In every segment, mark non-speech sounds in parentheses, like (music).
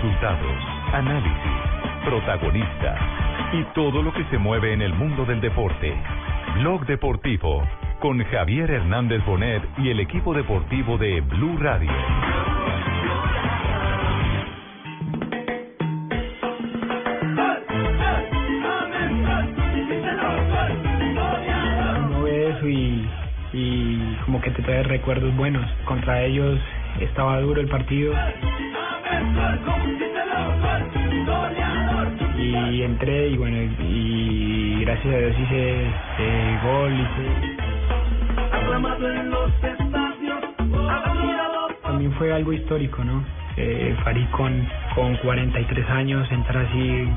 Resultados, análisis, protagonistas y todo lo que se mueve en el mundo del deporte. Blog Deportivo con Javier Hernández Bonet y el equipo deportivo de Blue Radio. uno ve y, y como que te trae recuerdos buenos. Contra ellos estaba duro el partido entré y bueno, y gracias a Dios hice eh, gol, hice... También fue algo histórico, ¿no? Eh, Farid con, con 43 años, entrar así.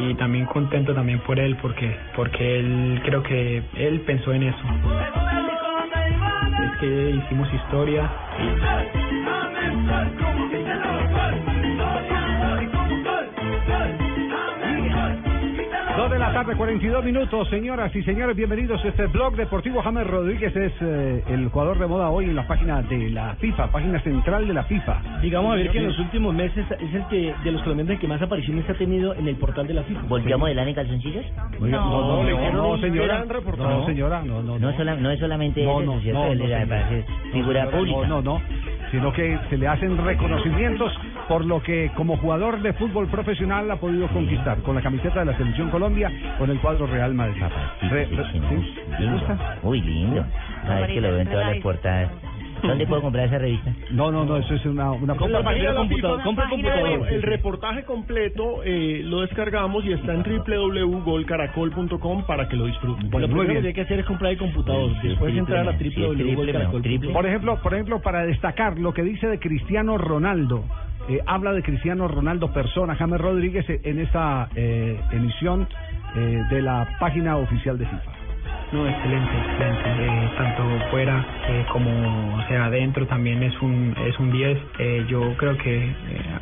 Y también contento también por él porque porque él creo que él pensó en eso. Es que hicimos historia Dos tarde, 42 minutos, señoras y señores, bienvenidos a este blog deportivo. James Rodríguez es eh, el jugador de moda hoy en la página de la FIFA, página central de la FIFA. Digamos a ver que en los últimos meses es el que de los colombianos el que más apariciones ha tenido en el portal de la FIFA. ¿Volvió a modelar en calzoncillos? no, no, no, no, señora. gran reportaje. No, señora, no, no, No, es sola- no es solamente No, eso, no, ¿cierto? no, no, señora. figura No, pública. No, no, sino que se le hacen reconocimientos por lo que como jugador de fútbol profesional ha podido conquistar con la camiseta de la Selección Colombia, con el cuadro Real Madrid. Re- re- sí, ¿sí? ¿Le lindo. gusta? Uy, lindo. A ver que lo veo en todas las portadas. ¿Dónde puedo comprar esa revista? No, no, no, eso es una, una Compra computador, compra computador. El reportaje completo eh, lo descargamos y está en www.golcaracol.com para que lo disfruten. Bueno, lo primero que tiene que hacer es comprar el computador. Sí, Después triple entrar a no, www.golcaracol.com. Por ejemplo, por ejemplo, para destacar lo que dice de Cristiano Ronaldo, eh, habla de Cristiano Ronaldo persona, James Rodríguez eh, en esta eh, emisión eh, de la página oficial de FIFA. No, excelente, excelente. Eh, tanto fuera eh, como, sea, adentro también es un es un 10. Eh, yo creo que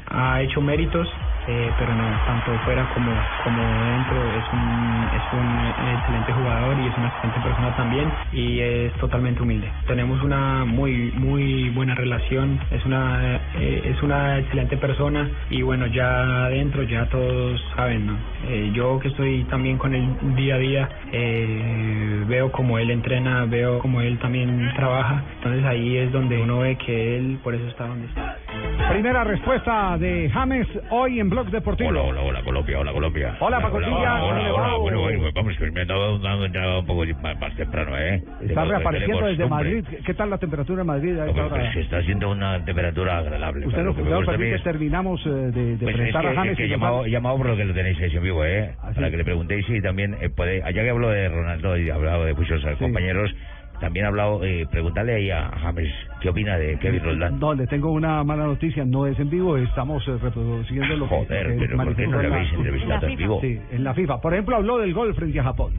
ha hecho méritos, eh, pero no, tanto fuera como como dentro es un es un excelente jugador y es una excelente persona también y es totalmente humilde. Tenemos una muy muy buena relación, es una eh, es una excelente persona y bueno, ya adentro ya todos saben, ¿no? Eh, yo que estoy también con él día a día, eh, veo como él entrena, veo como él también trabaja, entonces ahí es donde uno ve que él por eso está donde está. Primera respuesta de James hoy en Blog Deportivo. Hola, hola, hola, Colombia, hola, Colombia. Hola, Pacotilla, Hola, ¿cómo le hola, bueno, bueno, vamos, que me he dado un poco más, temprano, ¿eh? Está reapareciendo desde. Madrid. ¿Qué tal la temperatura en Madrid pues está haciendo una temperatura agradable. Usted pero no, lo que es- terminamos eh, de, Pues es presentar que, a James. es que he y nos llamado, por lo que lo tenéis en vivo, ¿eh? Ah. Para que le preguntéis y también eh, puede, allá que hablo de Ronaldo y he hablado de muchos compañeros, también he hablado, eh, preguntarle ahí a James qué opina de Kevin Roldán. No, le tengo una mala noticia, no es en vivo, estamos eh, reproduciendo lo que, Joder, que pero ¿por qué no le habéis entrevistado en vivo? Sí, en la FIFA. Por ejemplo, habló del gol frente a Japón.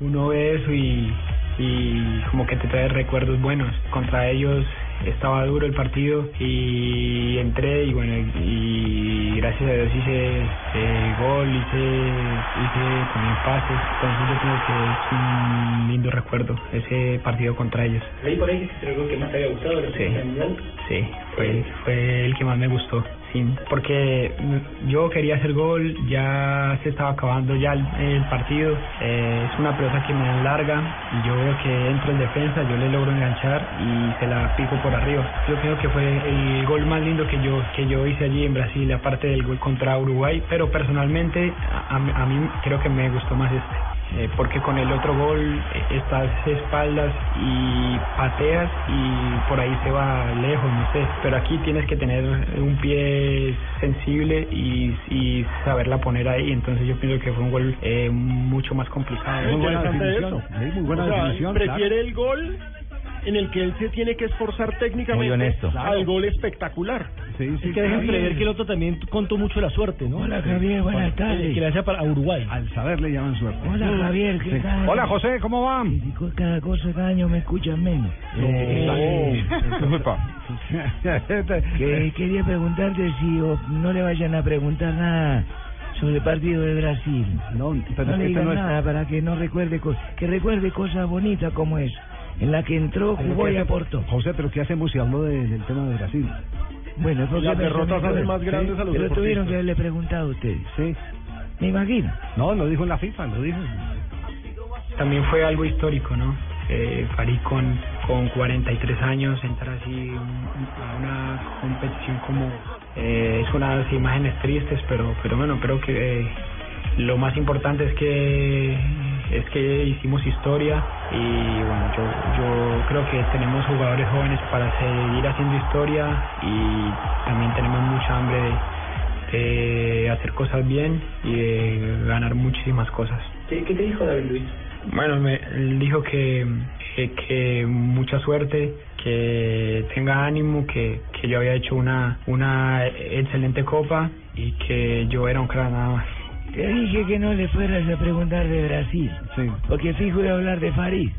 uno ve eso y, y como que te trae recuerdos buenos. Contra ellos estaba duro el partido y entré y bueno, y gracias a Dios hice eh, gol, hice, hice también pases. Entonces yo creo que es un lindo recuerdo ese partido contra ellos. Leí por ahí que creo que más te había gustado Sí, sí, fue, fue el que más me gustó. Sí, porque mm, yo quería hacer gol, ya se estaba acabando ya el, partido, eh, es una pelota que me dan larga y yo veo que entro en defensa, yo le logro enganchar y se la pico por arriba. Yo creo que fue el gol más lindo que yo que yo hice allí en Brasil, aparte del gol contra Uruguay, pero personalmente a- a mí creo que me gustó más este. Eh, porque con el otro gol eh, estás espaldas y pateas y por ahí se va lejos, no sé. Pero aquí tienes que tener un pie sensible y, y saberla poner ahí. Entonces yo pienso que fue un gol eh, mucho más complicado. Muy buena definición. eso. Sí, muy buena O sea, definición, Prefiere el gol en el que él se tiene que esforzar técnicamente al gol espectacular. Sí, sí, Es que dejen prever que el otro también contó mucho la suerte, ¿no? Hola, Javier, buenas tardes. Que le hace para Uruguay. Al saber le llaman suerte. Hola, Javier, ¿qué Sí. tal? Hola, José, ¿cómo va? Cada cosa, cada año me escuchan menos. Eh, (laughs) que quería preguntarte si o- no le vayan a preguntar nada sobre el partido de Brasil. No, pero no le este digan no es- nada para que no recuerde cosas, que recuerde cosas bonitas como eso. En la que entró, jugó y aportó. José, pero ¿qué hacemos si de- del tema de Brasil? Bueno, porque Las derrotas hacen más grandes a los Pero tuvieron que haberle preguntado a ustedes. Sí. Me imagino. No, lo dijo en la FIFA, lo dijo. También fue algo histórico, ¿no? Eh, Farid con, con 43 años, entrar así un- a una competición como... eh, es unas imágenes tristes, pero, pero bueno, creo que eh, lo más importante es que es que hicimos historia y bueno, yo, yo creo que tenemos jugadores jóvenes para seguir haciendo historia y también tenemos mucha hambre de, de hacer cosas bien y de ganar muchísimas cosas. ¿Qué, qué te dijo David Luis? Bueno, me dijo que, que, que mucha suerte, que tenga ánimo, que, que yo había hecho una, una excelente copa y que yo era un crack nada más. Te dije que no le fueras a preguntar de Brasil. Sí. Porque fijo iba a hablar de Farid.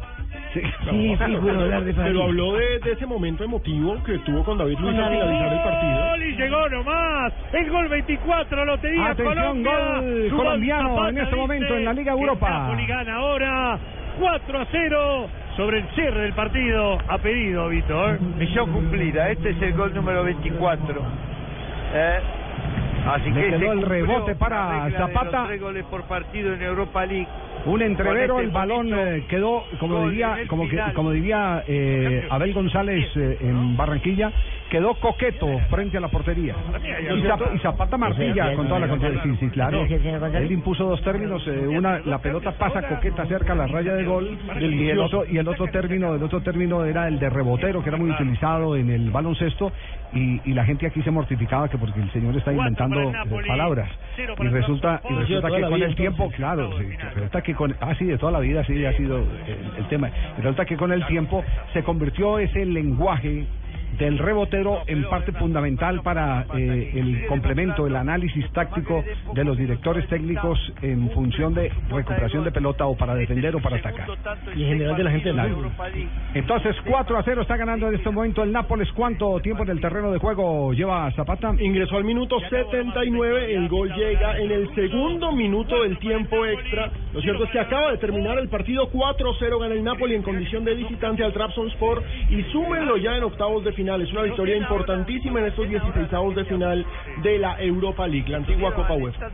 Sí. Sí, fijo iba a hablar de Farid. Pero habló de, de ese momento emotivo que tuvo con David Luis al finalizar el partido. y llegó nomás. El gol 24 lo tenía Atención, Colombia. gol colombiano Zapata en este momento en la Liga Europa. Napoli gana ahora 4 a 0 sobre el cierre del partido. Ha pedido, Víctor. Misión cumplida, este es el gol número 24. Eh, así Le que quedó el rebote para Zapata. tres goles por partido en Europa League. Un entrevero, este el balón eh, quedó, como diría, como que, como diría eh, Abel González eh, en Barranquilla, quedó coqueto frente a la portería. (laughs) Y, Zap- y Zapata martilla con toda la contra- Sí, sí, claro. Él impuso dos términos, eh, una la pelota pasa coqueta cerca a la raya de gol y el otro y el otro término, el otro término era el de rebotero que era muy utilizado en el baloncesto y, y la gente aquí se mortificaba que porque el señor está inventando eh, palabras y resulta y resulta que con vida, el tiempo entonces. claro sí, resulta que con ah sí de toda la vida sí ha sido el, el tema. Resulta que con el tiempo se convirtió ese lenguaje del rebotero en parte fundamental para eh, el complemento, el análisis táctico de los directores técnicos en función de recuperación de pelota o para defender o para atacar. Y en general de la gente del fútbol. Entonces 4 a 0 está ganando en este momento el Nápoles. ¿Cuánto tiempo en el terreno de juego lleva Zapata? Ingresó al minuto 79, el gol llega en el segundo minuto del tiempo extra. Lo cierto es que acaba de terminar el partido 4-0 gana el Napoli en condición de visitante al Trabzonspor y súmenlo ya en octavos de final. Es una victoria importantísima en estos 16 de final de la Europa League, la antigua Copa UEFA.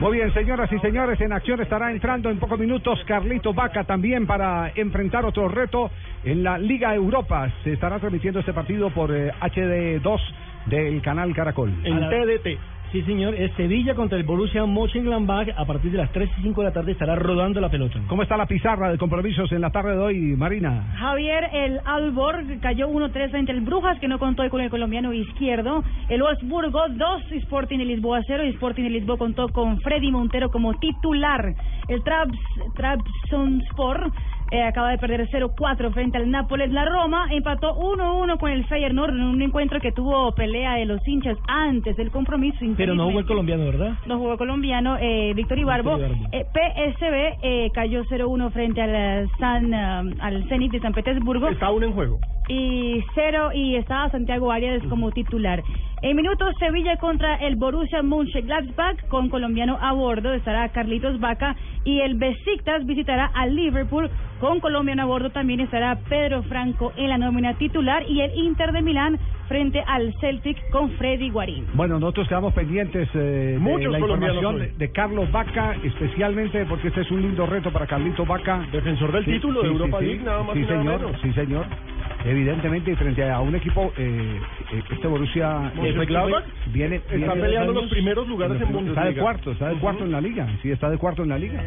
Muy bien, señoras y señores, en acción estará entrando en pocos minutos Carlito Vaca también para enfrentar otro reto en la Liga Europa. Se estará transmitiendo este partido por eh, HD2 del canal Caracol. En TDT. Sí, señor. Es Sevilla contra el Borussia Mönchengladbach. A partir de las 3 y 5 de la tarde estará rodando la pelota. ¿Cómo está la pizarra de compromisos en la tarde de hoy, Marina? Javier, el Albor cayó 1-3 frente al Brujas, que no contó con el colombiano izquierdo. El Wolfsburgo 2, Sporting de Lisboa 0. Y Sporting de Lisboa contó con Freddy Montero como titular. El Trabs, Trabzonspor eh, acaba de perder 0-4 frente al Nápoles. La Roma empató 1-1 con el Feyenoord en un encuentro que tuvo pelea de los hinchas antes del compromiso. Pero no jugó el colombiano, ¿verdad? no jugó colombiano, eh, Víctor Ibarbo. Eh, PSV eh, cayó 0-1 frente al eh, San, ah, al Zenit de San Petersburgo. Está aún en juego. Y cero, y estaba Santiago Arias como titular. En minutos, Sevilla contra el Borussia Mönchengladbach con colombiano a bordo. Estará Carlitos Vaca. Y el Besiktas visitará al Liverpool con colombiano a bordo. También estará Pedro Franco en la nómina titular. Y el Inter de Milán frente al Celtic con Freddy Guarín. Bueno, nosotros quedamos pendientes eh, de la información de, de Carlos Vaca, especialmente porque este es un lindo reto para Carlito Vaca. Defensor del Sí, título de Europa sí, League, sí. nada más Sí, y nada señor, menos. sí, señor. Evidentemente, y frente a un equipo, eh, eh, este Borussia eh, Mönchengladbach viene, está viene- peleando los primeros lugares en Está de Bundesliga. cuarto, está de cuarto en la liga. Sí, está de cuarto en la liga.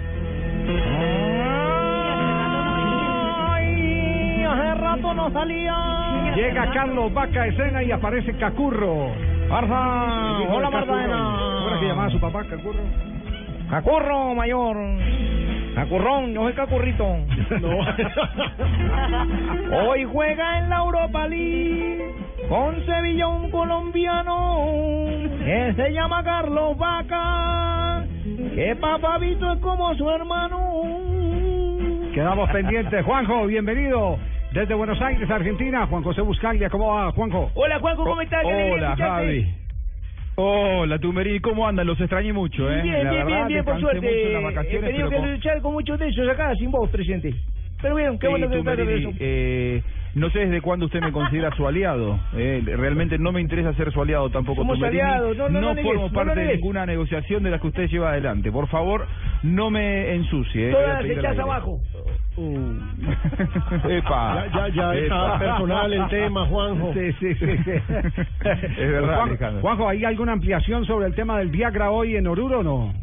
hace rato no salía. Llega Carlos Vaca a escena y aparece Cacurro. Barza, hola Martana. ¿Cómo era que llamaba su papá, Cacurro? Cacurro mayor. Cacurrón, yo soy Cacurrito. (laughs) (laughs) Hoy juega en la Europa League con Sevilla un colombiano que se llama Carlos Vaca. Que papabito es como su hermano. Quedamos pendientes. Juanjo, bienvenido. Desde Buenos Aires, Argentina, Juan José Buscaglia, ¿cómo va, Juanjo? Hola Juanjo, ¿cómo estás? Qué alegría Hola. Javi. Hola, Tumerí, ¿cómo andan? Los extrañé mucho, ¿eh? Bien, La bien, verdad, bien, bien, por suerte. He vacaciones, tenido que con- luchar con muchos de ellos acá sin vos presente. Pero bien, qué Sí, bueno que de eso. eh, no sé desde cuándo usted me considera su aliado. eh, realmente no me interesa ser su aliado tampoco. Somos aliados, no, no, no negues, formo no parte de negues. ninguna negociación de las que usted lleva adelante. Por favor, no me ensucie. eh, Todas las aire. abajo. (laughs) Epa. Ya, ya, ya está Epa. personal el tema, Juanjo. Sí, sí, sí. sí. (laughs) Es verdad, Juan- Alejandro. Juanjo, ¿hay alguna ampliación sobre el tema del Viagra hoy en Oruro o no?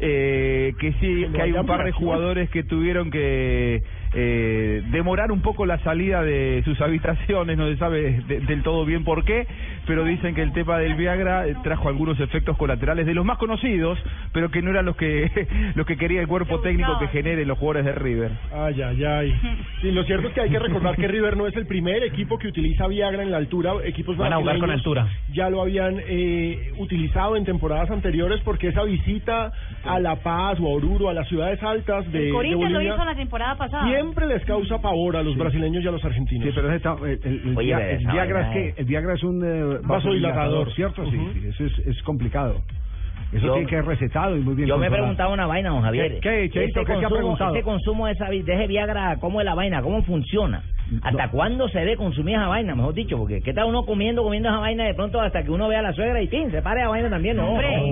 Eh, que sí, que hay un par de jugadores que tuvieron que eh, demorar un poco la salida de sus habitaciones, no se sabe de- del todo bien por qué, pero dicen que el tema del Viagra eh, trajo algunos efectos colaterales de los más conocidos, pero que no eran los que (laughs) los que quería el cuerpo técnico que genere los jugadores de River. Ay, ay, ay. Sí, lo cierto es que hay que recordar que River no es el primer equipo que utiliza Viagra en la altura. Equipos Van a jugar con altura. Ya lo habían eh, utilizado en temporadas anteriores porque esa visita a La Paz o a Oruro, a las ciudades altas de, El de Corinthians lo hizo la temporada pasada. siempre les causa pavor a los brasileños y a los argentinos. Sí, pero ese está- el, el- Oye, Viagra es que es- el Viagra es un eh, Vasodilatador. ¿cierto? Sí, Ujú. sí, eso es, es complicado. Eso Yo- tiene que ser recetado y muy bien Yo me he controlado. preguntado una vaina, don Javier. ¿Qué, qué, Cheito, Ese qué se ha consumo, preguntado? ese consumo de, esa, vi- de ese Viagra, ¿cómo es la vaina? ¿Cómo funciona? ¿Hasta cuándo se debe consumir esa vaina, mejor dicho? Porque ¿qué tal uno comiendo, comiendo esa vaina de pronto hasta que uno vea a la suegra y ¡pin! se pare la vaina también? No, Hombre,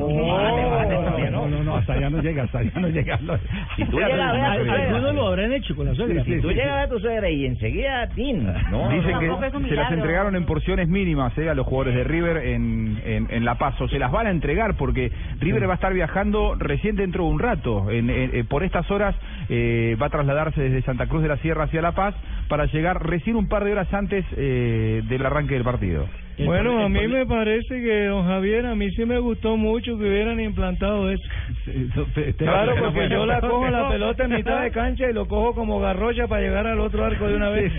no, No, no, hasta allá no llega, hasta allá no llega. (laughs) Si tú llegas a ver a tu suegra, Algunos lo habrán hecho con la suegra. si tú llegas a ver a tu suegra y enseguida ¡pin! No, Dicen que se las entregaron en porciones mínimas eh, a los jugadores de River en, en, en La Paz. O se las van a entregar porque River va a estar viajando recién dentro de un rato. En, en- eh, por estas horas eh, va a trasladarse desde Santa Cruz de la Sierra hacia La Paz para llegar recién un par de horas antes eh, del arranque del partido. Bueno, a mí me parece que, don Javier, a mí sí me gustó mucho que hubieran implantado eso. (laughs) Claro, porque yo la cojo la (laughs) pelota en mitad de cancha y lo cojo como garrocha para llegar al otro arco de una vez.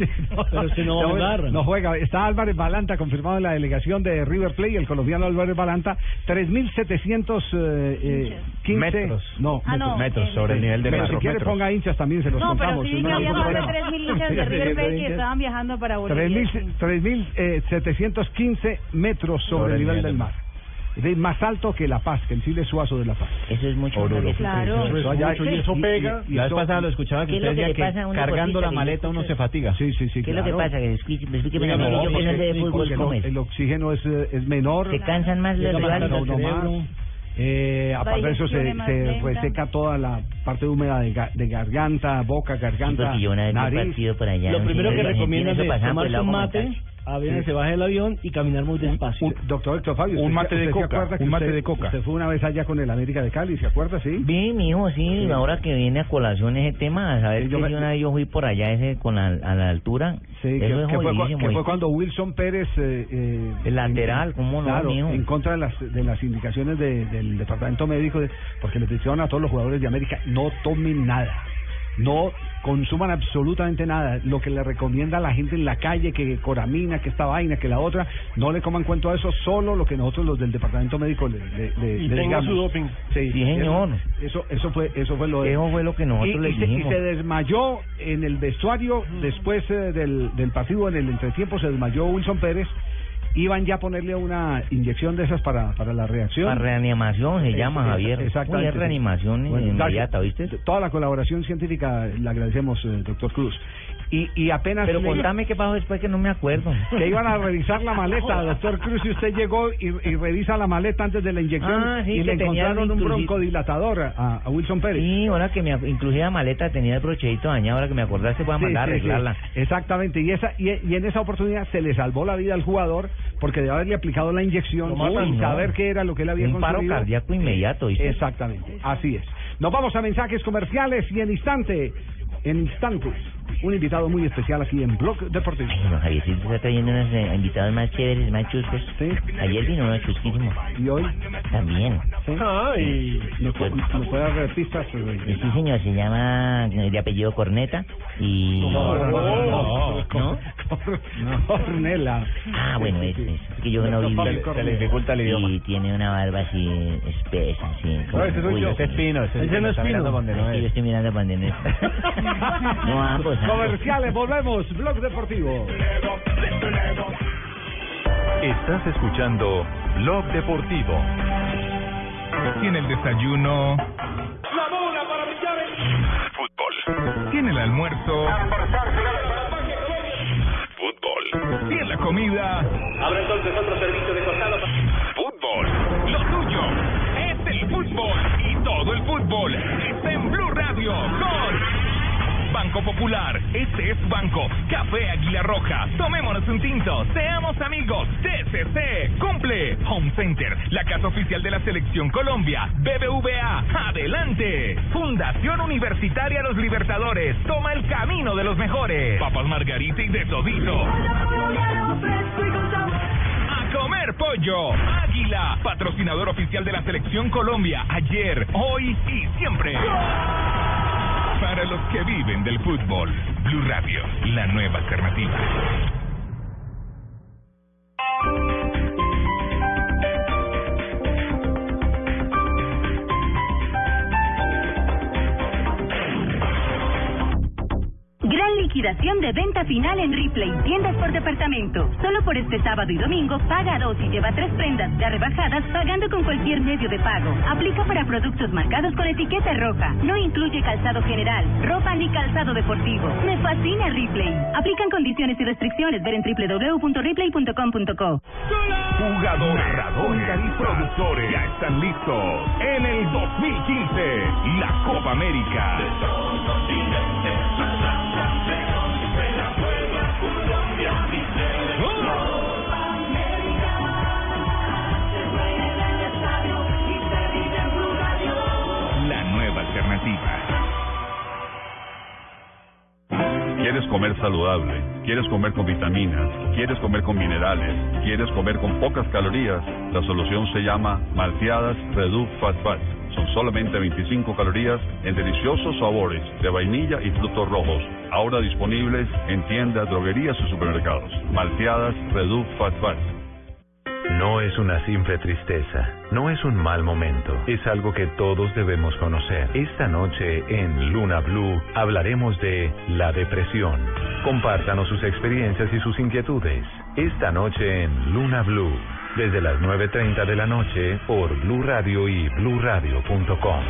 Pero si no, juega, no juega. Está Álvarez Balanta confirmado en la delegación de River Plate, el colombiano Álvarez Balanta, 3.715 eh, eh, Metros. No, Ah, no, Metros eh, sobre el nivel de Pero mar, si quiere metros. ponga hinchas también, se los No, pero contamos. (laughs) sí vi que No, había más de no. 3.000 hinchas de River Plate que estaban viajando para Bolivia. 3.000, eh, 3.715 metros sobre, el nivel del mar. Es más alto que La Paz, que el Chile Suazo de La Paz. Eso es mucho. Oruro. Claro. Eso allá- y- y- y La vez eso- pasada lo escuchaba que ¿Qué es lo usted que decía que cargando la maleta uno se fatiga. Sí, sí, sí. ¿Qué es lo que pasa? Que explíqueme, yo que no porque- sé de fútbol, porque ¿cómo el, es? el oxígeno es, eh, es menor. ¿Se cansan más los rivales? Eh, aparte de eso, se, se lenta. reseca toda la parte húmeda de, ga- de garganta, boca, garganta, porque yo una vez nariz. partido por allá, Lo primero que recomiendan es el lado un mate, a ver, se baje del avión y caminar muy despacio. Un- doctor Héctor Fabio, Un ¿usted mate se- de se coca, un mate usted- de coca. Usted fue una vez allá con el América de Cali, ¿se acuerda? Sí. Vi, mi hijo, sí, ahora que viene a colación ese tema, a saber Sí, yo que me- si una vez yo fui por allá ese con la, a la altura, Sí, que, es que fue, que fue cuando Wilson Pérez... eh, eh, El lateral, ¿cómo no, Claro, mijo? en contra de las, de las indicaciones de- del departamento médico, de- porque les dijeron a todos los jugadores de América, no tomen nada, no consuman absolutamente nada. Lo que le recomienda a la gente en la calle, que coramina, que esta vaina, que la otra, no le coman cuento a eso, solo lo que nosotros los del departamento médico le, le- le- Y le digamos. su doping. Sí, Sí, señor. Eso, eso fue, eso fue lo de- Eso fue lo que nosotros y, le y se, y dijimos. se desmayó en el vestuario después eh, del, del partido, en el entretiempo, se desmayó Wilson Pérez. Iban ya a ponerle una inyección de esas para, para la reacción. Para reanimación se llama, Javier. Exactamente. Es reanimación Bueno, inmediata. ¿viste? Toda la colaboración científica le agradecemos, eh, doctor Cruz. Y, y apenas... Pero contame qué pasó después que no me acuerdo. (laughs) que iban a revisar la maleta, (laughs) doctor Cruz, y usted llegó y, y revisa la maleta antes de la inyección Ah, sí, y le encontraron un broncodilatador a, a Wilson Pérez. Sí, ahora que me, inclusive la maleta tenía el brochedito dañado, ahora que me acordaste voy a Sí, mandar a sí. arreglarla. Exactamente, y esa y, y en esa oportunidad se le salvó la vida al jugador porque de haberle aplicado la inyección sin ¿no? saber qué era lo que él había Un paro conseguido. cardíaco inmediato, ¿viste? Exactamente, así es. Nos vamos a mensajes comerciales y en instante, en instantes, un invitado muy especial aquí en Blog Deportivo. Bueno, Javier, sí está trayendo unos eh, invitados más chéveres, más chuscos. Ayer vino uno chusquísimo. ¿Y hoy? También. Ay, ¿Nos puede, nos puede dar pistas? Eh, Sí, señor, se llama eh, de apellido Corneta y... No, no, no, no. ¿No? Cornela. Ah, bueno, es, es que yo no viví. Se le dificulta el idioma. Y tiene una barba así espesa, así. como- No, ese soy yo. Ese es Pino, ese es Pino, no Sí, es. yo estoy mirando donde no es. No, ambos. Comerciales, volvemos, Blog Deportivo. Estás escuchando Blog Deportivo. En el desayuno... Fútbol. en el almuerzo. Fútbol. En la comida. Habrá entonces otro servicio de costado. Fútbol. Lo tuyo es el fútbol. Y todo el fútbol está en Blue Radio con Banco Popular. Este es Banco. Café Águila Roja. Tomémonos un tinto. Seamos amigos. TCC. Cumple. Home Center. La casa oficial de la Selección Colombia. BBVA. Adelante. Fundación Universitaria Los Libertadores. Toma el camino de los mejores. Papas Margarita y de todito. A comer pollo. Águila, patrocinador oficial de la Selección Colombia. Ayer, hoy y siempre. Para los que viven del fútbol. Blue Radio, la nueva alternativa. Gran liquidación de venta final en Ripley, tiendas por departamento. Solo por este sábado y domingo, paga dos y lleva tres prendas ya rebajadas pagando con cualquier medio de pago. Aplica para productos marcados con etiqueta roja. No incluye calzado general, ropa ni calzado deportivo. Me fascina Ripley. Aplican condiciones y restricciones. Ver en www.ripley.com.co. Jugadores, narradores productores ya están listos en el 2015, la Copa América. ¿Quieres comer saludable? ¿Quieres comer con vitaminas? ¿Quieres comer con minerales? ¿Quieres comer con pocas calorías? La solución se llama Malteadas Reduc Fat Fat. Son solamente 25 calorías en deliciosos sabores de vainilla y frutos rojos. Ahora disponibles en tiendas, droguerías y supermercados. Malteadas Reduc Fat Fat. No es una simple tristeza, no es un mal momento, es algo que todos debemos conocer. Esta noche en Luna Blue hablaremos de la depresión. Compártanos sus experiencias y sus inquietudes. Esta noche en Luna Blue, desde las 9.30 de la noche por Blue Radio y bluradio.com.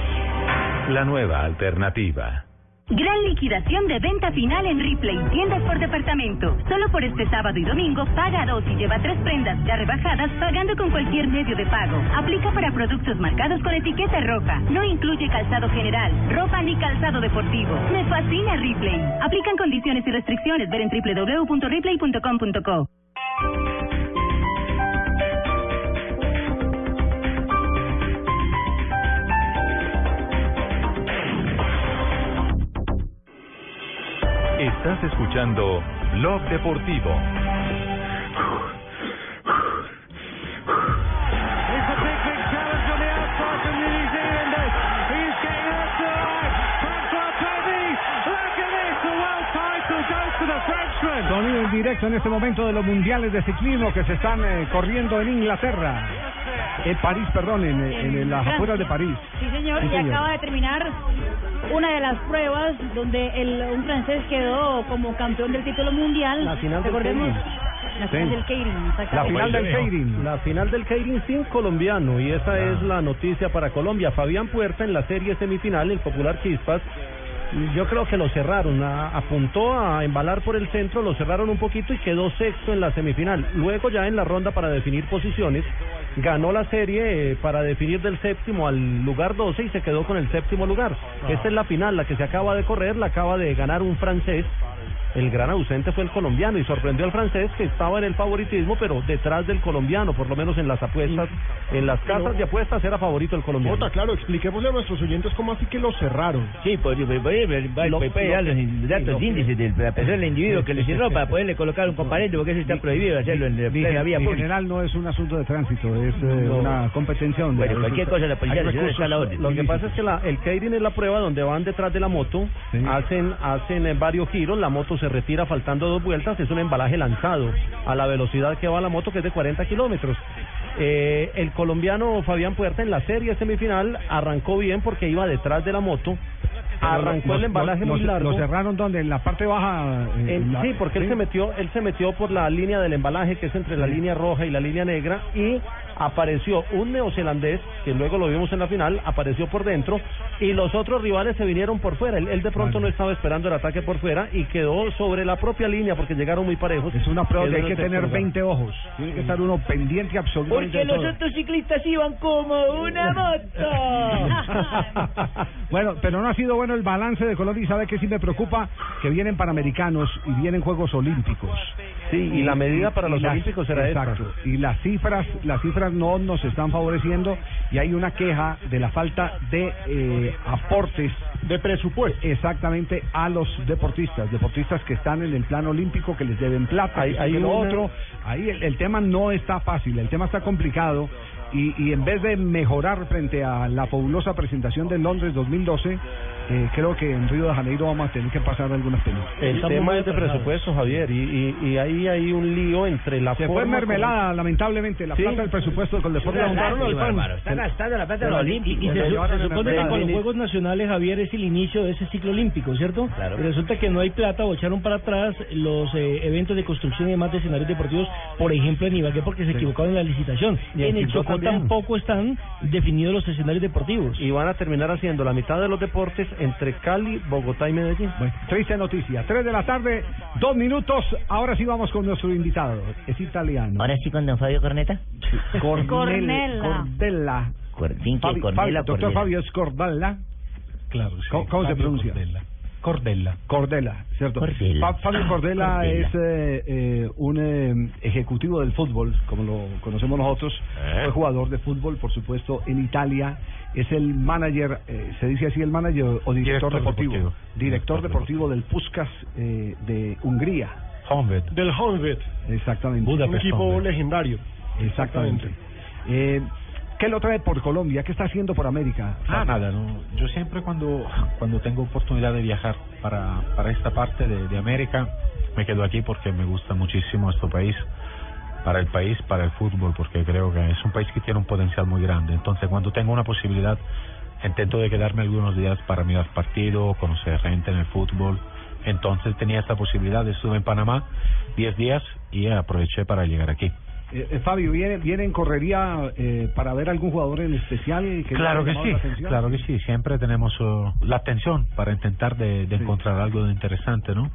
La nueva alternativa. Gran liquidación de venta final en Ripley, tiendas por departamento. Solo por este sábado y domingo, paga dos y lleva tres prendas ya rebajadas pagando con cualquier medio de pago. Aplica para productos marcados con etiqueta roja. No incluye calzado general, ropa ni calzado deportivo. Me fascina Ripley. Aplican condiciones y restricciones. Ver en www.ripley.com.co. Estás escuchando Blog Deportivo. Sonido en directo en este momento de los mundiales de ciclismo que se están eh, corriendo en Inglaterra. En París, perdón, en, en las afueras de París. Sí, señor, Sí, y señor. acaba de terminar una de las pruebas donde el, un francés quedó como campeón del título mundial. La final del Recordemos, Keirin. la final Sí. del Keirin. exactamente. La final del Keirin sin colombiano y esa es la noticia para Colombia. Fabián Puerta en la serie semifinal, el popular Chispas. Yo creo que lo cerraron, a- apuntó a embalar por el centro, lo cerraron un poquito y quedó sexto en la semifinal. Luego ya en la ronda para definir posiciones, ganó la serie eh, para definir del séptimo al lugar 12 y se quedó con el séptimo lugar. Esta es la final, la que se acaba de correr, la acaba de ganar un francés. El gran ausente fue el colombiano y sorprendió al francés que estaba en el favoritismo, pero detrás del colombiano, por lo menos en las apuestas, en las casas de apuestas era favorito el colombiano. Jota, claro, expliquémosle a nuestros oyentes cómo así que lo cerraron. Sí, pues, Lo- lo- los datos lo- índices de la persona del individuo que le cerró para poderle colocar un comparendo, porque eso está prohibido hacerlo en plena vía en pública. general no es un asunto de tránsito, es eh, una competencia donde... Bueno, cualquier cosa la policía está a la orden. Lo que pasa es que la, el Keirin es la prueba donde van detrás de la moto, hacen hacen eh, varios giros, la moto se retira faltando dos vueltas, es un embalaje lanzado a la velocidad que va la moto, que es de 40 kilómetros. Eh, el colombiano Fabián Puerta en la serie semifinal arrancó bien porque iba detrás de la moto, arrancó el embalaje muy largo. Lo cerraron donde en la parte baja. eh, En- la- sí, porque él se metió, él se metió por la línea del embalaje que es entre la línea roja y la línea negra y apareció un neozelandés, que luego lo vimos en la final, apareció por dentro, y los otros rivales se vinieron por fuera. Él, él de pronto no estaba esperando el ataque por fuera y quedó sobre la propia línea porque llegaron muy parejos. Es una prueba que hay que tener lugar. 20 ojos. Tiene que estar uno pendiente absolutamente Porque de todo. los otros ciclistas iban como una (laughs) moto. (laughs) Bueno, pero no ha sido bueno el balance de Colombia y sabe que sí me preocupa que vienen Panamericanos y vienen Juegos Olímpicos. Sí, y la medida para los las- Olímpicos será esta. exacto, Y las cifras, las cifras no nos están favoreciendo y hay una queja de la falta de eh, aportes de presupuesto exactamente a los deportistas, deportistas que están en el plano olímpico que les deben plata, Hay- hay una- otro. Ahí el, el tema no está fácil, el tema está complicado y, y en vez de mejorar frente a la fabulosa presentación de Londres 2012, eh, creo que en Río de Janeiro vamos a tener que pasar algunas penas. El tema es de presupuesto, Javier, y, y, y ahí hay un lío entre la Se fue mermelada, lamentablemente, la Sí. plata del presupuesto con el deporte Una de lástima, al pan. hermano, está gastando la plata de los Y, y olímpicos. se, se supone que con los Juegos Nacionales, Javier, es el inicio de ese ciclo olímpico, ¿cierto? Claro. Y resulta que no hay plata o echaron para atrás los eh, eventos de construcción y demás de escenarios deportivos, por ejemplo, en Ibagué, porque se equivocaron en la licitación. Y en el Chocó también. tampoco están definidos los escenarios deportivos. y van a terminar haciendo la mitad de los deportes entre Cali, Bogotá y Medellín. Bueno, triste noticia. Tres de la tarde, dos minutos. Ahora sí vamos con nuestro invitado. Es italiano. Ahora sí con don Fabio Corneta. (laughs) Cornel- Cornella. Cordella. Cor- Fabi- Cornela, Fabi- doctor Cornela. Fabio es Cordalla. Claro, sí. ¿Cómo, cómo se pronuncia? Cordella. Cordella. Cordella, ¿cierto? Cordella. Fa- Fabio Cordella, Cordella. es eh, eh, un eh, ejecutivo del fútbol, como lo conocemos nosotros. Fue jugador de fútbol, por supuesto, en Italia. Es el manager, eh, se dice así el manager o director, Director deportivo. deportivo. Director deportivo del Puskas eh, de Hungría. Honved. del Honved, Exactamente. un equipo Honved. legendario. Exactamente. Eh, ¿Qué lo trae por Colombia? ¿Qué está haciendo por América? Ah, nada, no. Yo siempre cuando, cuando tengo oportunidad de viajar para, para esta parte de, de América, me quedo aquí porque me gusta muchísimo este país, para el país, para el fútbol, porque creo que es un país que tiene un potencial muy grande. Entonces, cuando tengo una posibilidad, intento de quedarme algunos días para mirar partido, conocer gente en el fútbol. Entonces tenía esta posibilidad, estuve en Panamá 10 días y aproveché para llegar aquí. Eh, eh, Fabio, ¿viene, ¿viene en correría eh, para ver algún jugador en especial? Que Claro que sí, claro que sí. Siempre tenemos uh, la atención para intentar de, de Sí. encontrar algo de interesante, ¿no?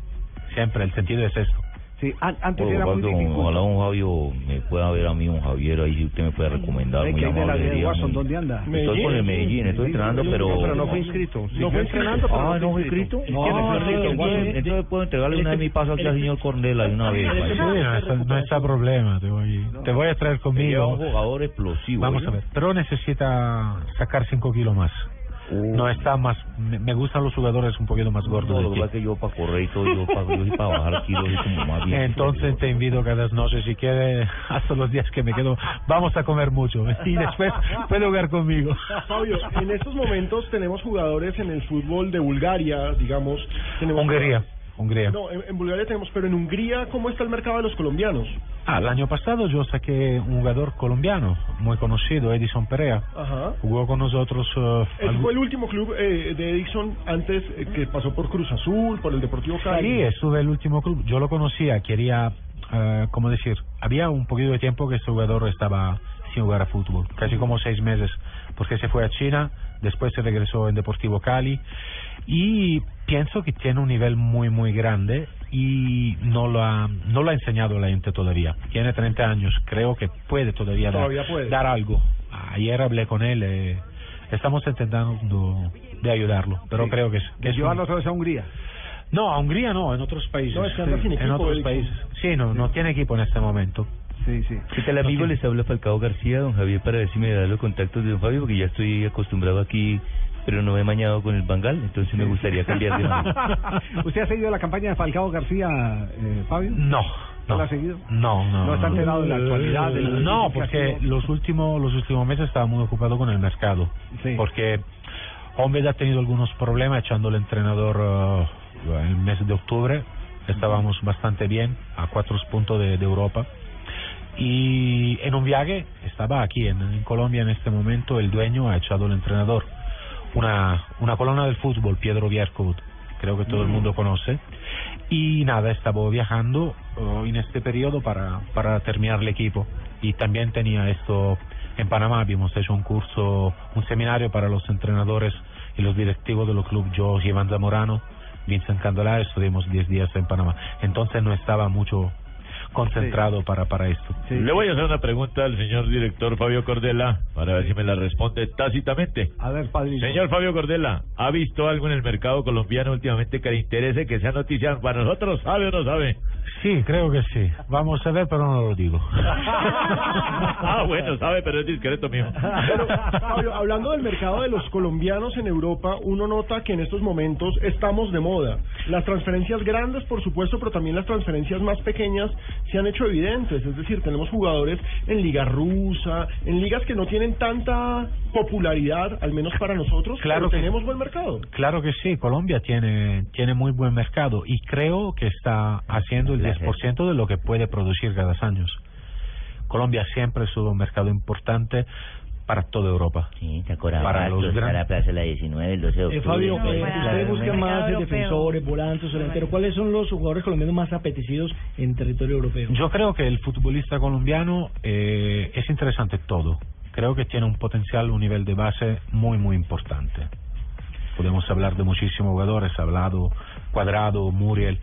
Siempre, el sentido es esto. Sí, an- antes era muy difícil. ojalá un Fabio me pueda ver a mí, un Javier, ahí si usted me puede recomendar, muy de la amable. de sería Watson, muy- ¿dónde anda? Estoy con el Medellín, estoy Sí, entrenando, sí, pero... pero no fue inscrito. No fue entrenando, pero Ah, ¿no fue inscrito? No, ¿Quién es no, no, Entonces, no. entonces puedo entregarle una de mis pasos aquí al señor Cornela de una vez. No, está, no problema, te voy, te voy a traer lleva un conmigo. jugador explosivo. Vamos ¿oye? a ver, pero necesita sacar 5 kilos más. Uh, No está más, me, me gustan los jugadores un poquito más gordos No, de lo que pasa que yo para correr y todo, yo para, yo para bajar kilos, soy como más bien. Entonces te invito cada noche, si quiere, (laughs) hasta los días que me quedo, vamos a comer mucho (laughs) y después puede jugar conmigo. (laughs) Fabio, en estos momentos tenemos jugadores en el fútbol de Bulgaria, digamos. Tenemos Hungría, Hungría. No, en, en Bulgaria tenemos, pero en Hungría, ¿cómo está el mercado de los colombianos? Ah, el año pasado yo saqué un jugador colombiano muy conocido, Edison Perea. Ajá. Jugó con nosotros. eh, Ese algu- fue el último club eh, de Edison antes eh, que pasó por Cruz Azul, por el Deportivo Cali. Sí, estuve el último club. Yo lo conocía, quería, eh, ¿cómo decir? Había un poquito de tiempo que este jugador estaba sin jugar a fútbol, casi como seis meses, porque se fue a China, después se regresó en Deportivo Cali y pienso que tiene un nivel muy, muy grande y no lo ha, no lo ha enseñado la gente todavía. Tiene 30 años, creo que puede todavía, dar- puede. dar algo. Ayer hablé con él, eh, estamos intentando de ayudarlo, pero Sí. creo que es... que es llevarlo otra vez a Hungría. no, a Hungría no, en otros países. No, es que anda sin en otros países. Sí, no, no tiene equipo en este momento. Sí, sí. ¿Qué tal amigo? Les habla Falcao García, don Javier, para ver si me da los contactos de don Fabio, porque ya estoy acostumbrado aquí, pero no me he mañado con el Bangal, entonces me gustaría cambiar de mano. (laughs) ¿Usted ha seguido la campaña de Falcao García, eh, Fabio? No, ¿No no. la ha seguido? No, no. ¿No está enterado de la actualidad? de No, porque los últimos los últimos meses estaba muy ocupado con el mercado. Sí. Porque Hombre ha tenido algunos problemas echando el entrenador en el mes de octubre. Estábamos bastante bien, a cuatro puntos de, de Europa. Y en un viaje, estaba aquí en, en Colombia en este momento, el dueño ha echado el entrenador. Una, una colonna del fútbol, Piedro Vierco, creo que todo el mundo conoce. Y nada, estaba viajando eh, en este periodo para, para terminar el equipo. y también tenía esto en Panamá. Habíamos hecho un curso, un seminario para los entrenadores y los directivos de los clubes. Yo, Iván Zamorano, Vincent Candela, estuvimos 10 días en Panamá. Entonces no estaba mucho concentrado para para esto. Le voy a hacer una pregunta al señor director Fabio Cordela para ver si me la responde tácitamente. A ver, padrino. Señor Fabio Cordela, ¿ha visto algo en el mercado colombiano últimamente que le interese que sea noticia para nosotros? ¿Sabe o no sabe? Sí, creo que sí. Vamos a ver, pero no lo digo. (laughs) ah, bueno, sabe, pero es discreto, mijo. Pero, Fabio, hablando del mercado de los colombianos en Europa, uno nota que en estos momentos estamos de moda. Las transferencias grandes, por supuesto, pero también las transferencias más pequeñas se han hecho evidentes. Es decir, tenemos jugadores en liga rusa, en ligas que no tienen tanta popularidad, al menos para nosotros, Claro pero que- tenemos buen mercado. Claro que sí, Colombia tiene, tiene muy buen mercado y creo que está haciendo el 10% de lo que puede producir cada año. Colombia siempre es un mercado importante para toda Europa. Sí, Para los está la grandes. Plaza de la 19, el 12 de Eh, octubre. Fabio, eh, claro, ustedes buscan claro. más eh, defensores, volantes, delanteros. ¿Cuáles son los jugadores colombianos más apetecidos en territorio europeo? Yo creo que el futbolista colombiano eh, es interesante todo. Creo que tiene un potencial, un nivel de base muy, muy importante. Podemos hablar de muchísimos jugadores, hablado Cuadrado, Muriel,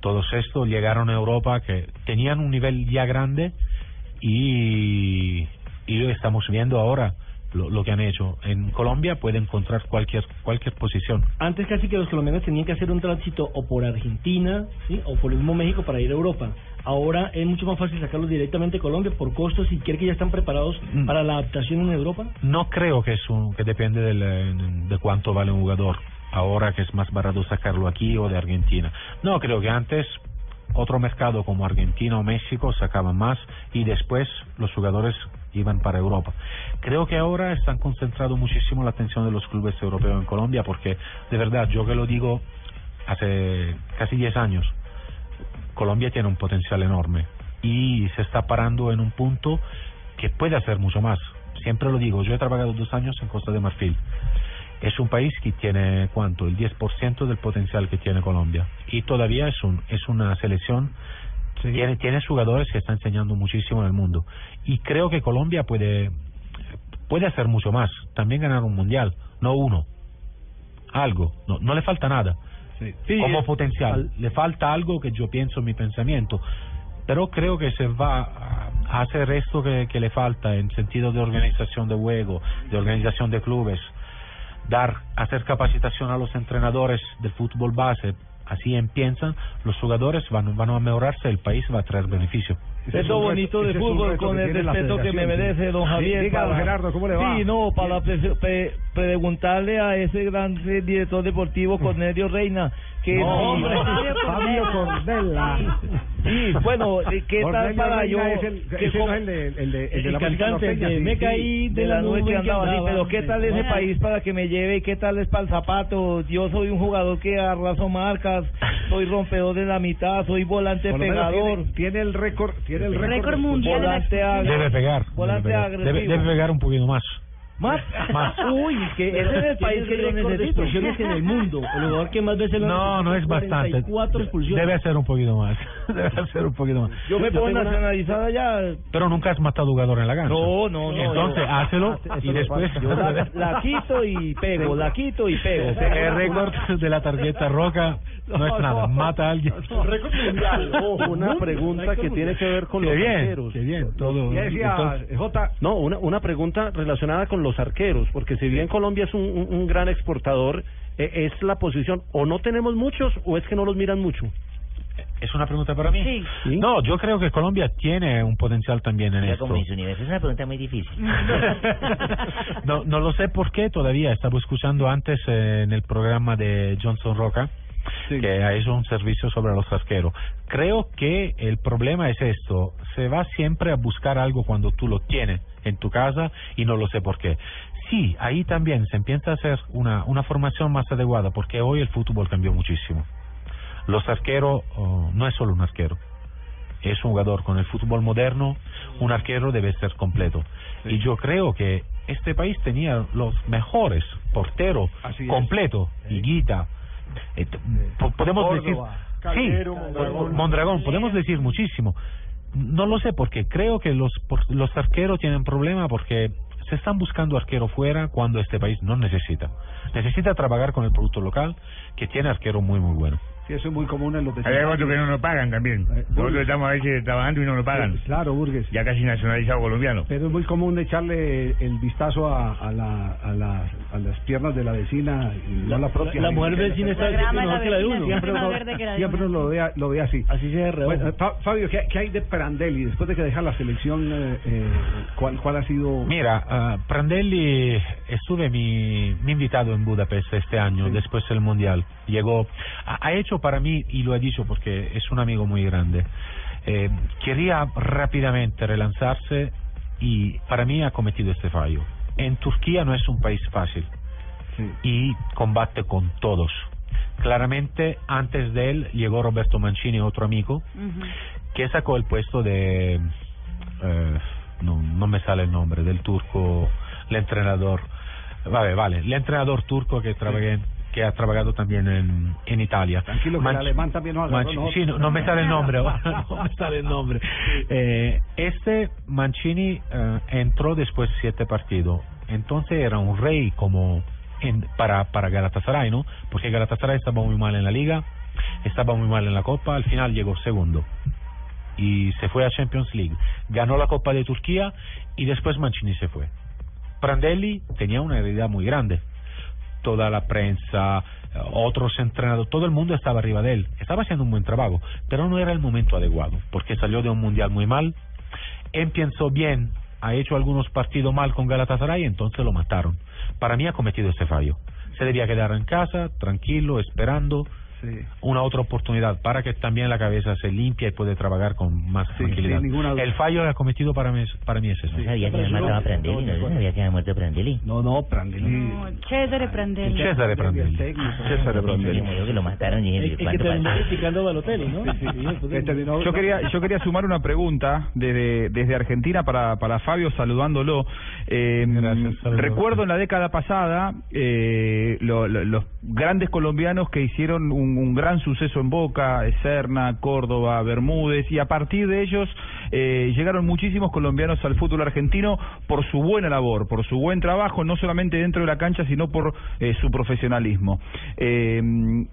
todos estos llegaron a Europa que tenían un nivel ya grande y, y estamos viendo ahora lo, lo que han hecho. En Colombia puede encontrar cualquier cualquier posición. Antes casi que los colombianos tenían que hacer un tránsito o por Argentina ¿sí? o por el mismo México para ir a Europa. Ahora es mucho más fácil sacarlos directamente a Colombia por costos y quiere que ya están preparados Mm. para la adaptación en Europa. No creo que es un, que depende del, eh, de cuánto vale un jugador. Ahora que es más barato sacarlo aquí o de Argentina. No, creo que antes otro mercado como Argentina o México sacaban más y después los jugadores iban para Europa. Creo que ahora están concentrando muchísimo la atención de los clubes europeos en Colombia porque de verdad yo que lo digo hace casi 10 años Colombia tiene un potencial enorme y se está parando en un punto que puede hacer mucho más. Siempre lo digo, yo he trabajado dos años en Costa de Marfil. Es un país que tiene, ¿cuánto? El 10% del potencial que tiene Colombia. Y todavía es, un, es una selección, tiene, tiene jugadores que están enseñando muchísimo en el mundo. Y creo que Colombia puede, puede hacer mucho más. También ganar un mundial, no uno. Algo, no, no le falta nada. como potencial. Le falta algo que yo pienso en mi pensamiento. Pero creo que se va a hacer esto que, que le falta en sentido de organización de juego, de organización de clubes, dar, hacer capacitación a los entrenadores del fútbol base. Así empiezan, los jugadores van, van a mejorarse, el país va a traer beneficio. Eso bonito de fútbol con el respeto que me merece don Javier. Diga, don Gerardo, ¿cómo le va? Sí, no, para pre- pre- preguntarle a ese gran director deportivo Cornelio Reina que No, si- hombre, Fabio Cordela. Sí, bueno, ¿qué tal para yo? es el- que ese como- no es el de- el de- el de la el música cantante, norteña, de sí, Me sí. caí de la nube que andaba así, pero ¿qué tal ese país para que me lleve? ¿Qué tal es para el zapato? Yo soy un jugador que arraso marcas, soy rompedor de la mitad, soy volante Por pegador. Tiene, tiene el récord, tiene el récord, Récord mundial Volante Debe pegar. Volante debe, pegar. Debe- agresivo. debe pegar un poquito más. ¿Más? (laughs) Más. Uy, que ese es el país que yo de necesito. expulsiones en el mundo. El jugador que más veces lo No, no es bastante. 44 expulsiones. Debe ser un poquito más. (laughs) Debe ser un poquito más. Yo me puedo nacionalizar allá. Pero nunca has matado jugador en la cancha. No, no, no. Entonces, yo- hácelo y no después... Yo la, la quito y pego, la quito y pego. El récord de la tarjeta roja (laughs) no, es nada. Mata a alguien. Récord mundial. Ojo, una pregunta que tiene que ver con Qué los bien, qué bien, todo. Ya decía, Entonces- J. No, una, una pregunta relacionada con los arqueros, porque si bien Colombia es un, un- un gran exportador, eh, es la posición, o no tenemos muchos, o es que no los miran mucho. ¿Es una pregunta para mí? Sí. No, yo creo que Colombia tiene un potencial también en esto. como es una pregunta muy difícil. (laughs) no, no lo sé por qué todavía. Estaba escuchando antes eh, en el programa de Johnson Roca que ha hecho un servicio sobre los arqueros. Creo que el problema es esto. Se va siempre a buscar algo cuando tú lo tienes en tu casa y no lo sé por qué. Sí, ahí también se empieza a hacer una, una formación más adecuada porque hoy el fútbol cambió muchísimo. Los arqueros oh, no es solo un arquero es un jugador con el fútbol moderno, un arquero debe ser completo. Y yo creo que este país tenía los mejores porteros Así es. completo, Higuita, eh, podemos decir sí. Mondragón, podemos decir muchísimo. No lo sé, porque creo que los, los arqueros tienen problema porque se están buscando arquero fuera cuando este país no necesita. Necesita trabajar con el producto local, que tiene arquero muy, muy bueno. Sí, eso es muy común en los Hay vecindarios. otros que no nos pagan también. Nosotros estamos a veces trabajando y no nos pagan. Claro, Burgues. Ya casi nacionalizado colombiano. Pero es muy común echarle el vistazo a, a, la, a, la, a las piernas de la vecina y no a la propia. la mujer vecina está La mejor la que la de uno. siempre es más verde que la de Siempre uno. lo ve, lo ve así. Así se Bueno, Fa- Fabio, ¿qué, qué hay de Prandelli? Después de que deja la selección, eh, eh, ¿cuál, ¿cuál ha sido...? Mira, ah, Prandelli estuve mi, mi invitado en Budapest este año, después del Mundial. Llegó, ha, ha para mí, y lo he dicho porque es un amigo muy grande, eh, quería rápidamente relanzarse y para mí ha cometido este fallo. En Turquía no es un país fácil y combate con todos. Claramente, antes de él llegó Roberto Mancini, otro amigo, que sacó el puesto de eh, no, no me sale el nombre del turco el entrenador vale vale el entrenador turco que trabaja en- que ha trabajado también en, en Italia Tranquilo, que el Manch- alemán también nos agarró, ¿no? sí, no, no me sale el nombre ahora, (laughs) (laughs) no me sale el nombre Eh, este Mancini eh, entró después de siete partidos entonces era un rey como en, para para Galatasaray no porque Galatasaray estaba muy mal en la liga estaba muy mal en la copa al final llegó segundo y se fue a Champions League. Ganó la Copa de Turquía y después Mancini se fue. Prandelli tenía una herida muy grande. Toda la prensa, eh, otros entrenadores, todo el mundo estaba arriba de él. Estaba haciendo un buen trabajo, pero no era el momento adecuado, porque salió de un mundial muy mal. Empezó bien, ha hecho algunos partidos mal con Galatasaray, entonces lo mataron. Para mí ha cometido este fallo. Se debía quedar en casa, tranquilo, esperando una otra oportunidad para que también la cabeza se limpie y puede trabajar con más tranquilidad. ninguna duda. El fallo que ha cometido para mí, es- para mí es ese. No sabía que había matado a Prandelli, no yo sabía que había muerto Prandelli. No, no, Prandelli. No, Cesare Prandelli. Cesare Prandelli. Cesare Prandelli. Yo que lo mataron y a ¿no? Yo quería, yo quería sumar una pregunta desde, desde Argentina para, para Fabio, saludándolo. Eh, recuerdo en la década pasada eh, lo- lo- los grandes colombianos que hicieron un, un gran suceso en Boca, Serna, Córdoba, Bermúdez, y a partir de ellos eh, llegaron muchísimos colombianos al fútbol argentino por su buena labor, por su buen trabajo, no solamente dentro de la cancha, sino por eh, su profesionalismo. Eh,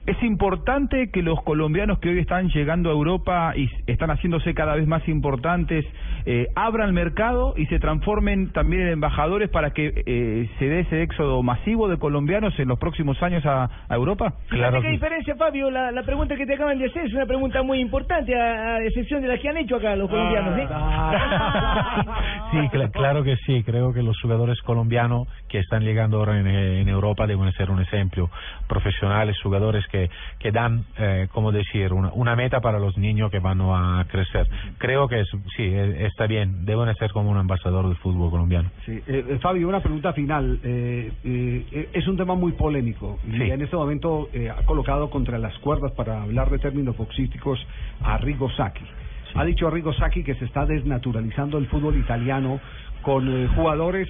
es importante que los colombianos que hoy están llegando a Europa y están haciéndose cada vez más importantes eh, abran el mercado y se transformen también en embajadores para que eh, se dé ese éxodo masivo de colombianos en los próximos años a, a Europa. Fíjate qué diferencia, Fabio. La, la pregunta que te acaban de hacer es una pregunta muy importante, a, a excepción de la que han hecho acá los colombianos, (laughs) Sí, cla- claro que sí. Creo que los jugadores colombianos que están llegando ahora en, eh, en Europa deben ser un ejemplo. Profesionales, jugadores que, que dan, eh, como decir, una, una meta para los niños que van a crecer. Creo que es, sí, eh, está bien. Deben ser como un ambasador del fútbol colombiano. Sí, eh, eh, Fabio, una pregunta final. Eh, eh, eh, es un tema muy polémico y Sí. en este momento eh, ha colocado contra las cuerdas para hablar de términos boxísticos a Rigo Sacchi. Ha dicho Rigo Sacchi que se está desnaturalizando el fútbol italiano con eh, jugadores,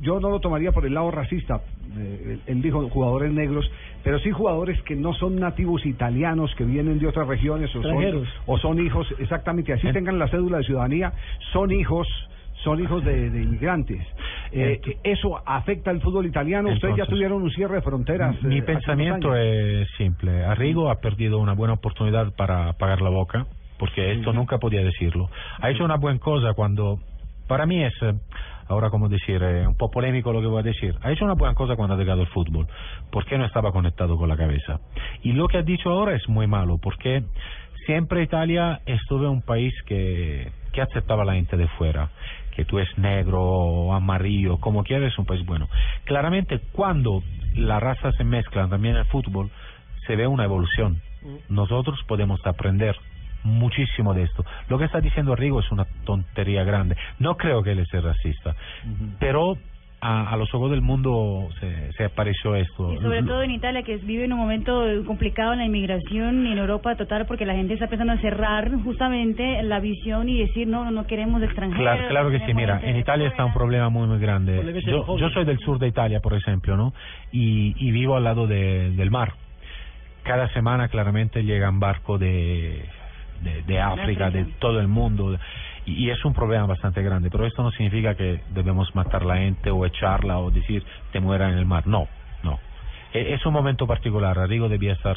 yo no lo tomaría por el lado racista, eh, él, dijo jugadores negros, pero sí jugadores que no son nativos italianos, que vienen de otras regiones o son, o son hijos, exactamente, así tengan la cédula de ciudadanía, son hijos son hijos de, de inmigrantes. Eh, ¿Eso afecta al fútbol italiano? Ustedes ya tuvieron un cierre de fronteras. eh, Mi unos pensamiento es simple. Arrigo ha perdido una buena oportunidad para pagar la boca, porque esto nunca podía decirlo. Ha hecho una buena cosa cuando, para mí es, eh, ahora como decir, eh, un poco polémico lo que voy a decir, ha hecho una buena cosa cuando ha llegado el fútbol, porque no estaba conectado con la cabeza. Y lo que ha dicho ahora es muy malo, porque siempre Italia estuvo un país que, que aceptaba a la gente de fuera que tú es negro o amarillo, como quieras, es un país bueno. Claramente, cuando la raza se mezcla también en el fútbol, se ve una evolución. Nosotros podemos aprender muchísimo de esto. Lo que está diciendo Rigo es una tontería grande. No creo que él sea racista, pero a, a los ojos del mundo se, se apareció esto. Y sobre todo en Italia, que vive en un momento complicado en la inmigración y en Europa total, porque la gente está pensando en cerrar justamente la visión y decir, no, no, no queremos extranjeros. Claro, claro que sí, mira, en Italia está un problema muy, muy grande. Yo, yo soy del sur de Italia, por ejemplo, ¿no? Y, y vivo al lado de- del mar. Cada semana claramente llegan barcos de, de, de África, de todo el mundo. Y, y es un problema bastante grande, pero esto no significa que debemos matar la gente o echarla o decir te muera en el mar. No, no. E- Es un momento particular. Rodrigo debía estar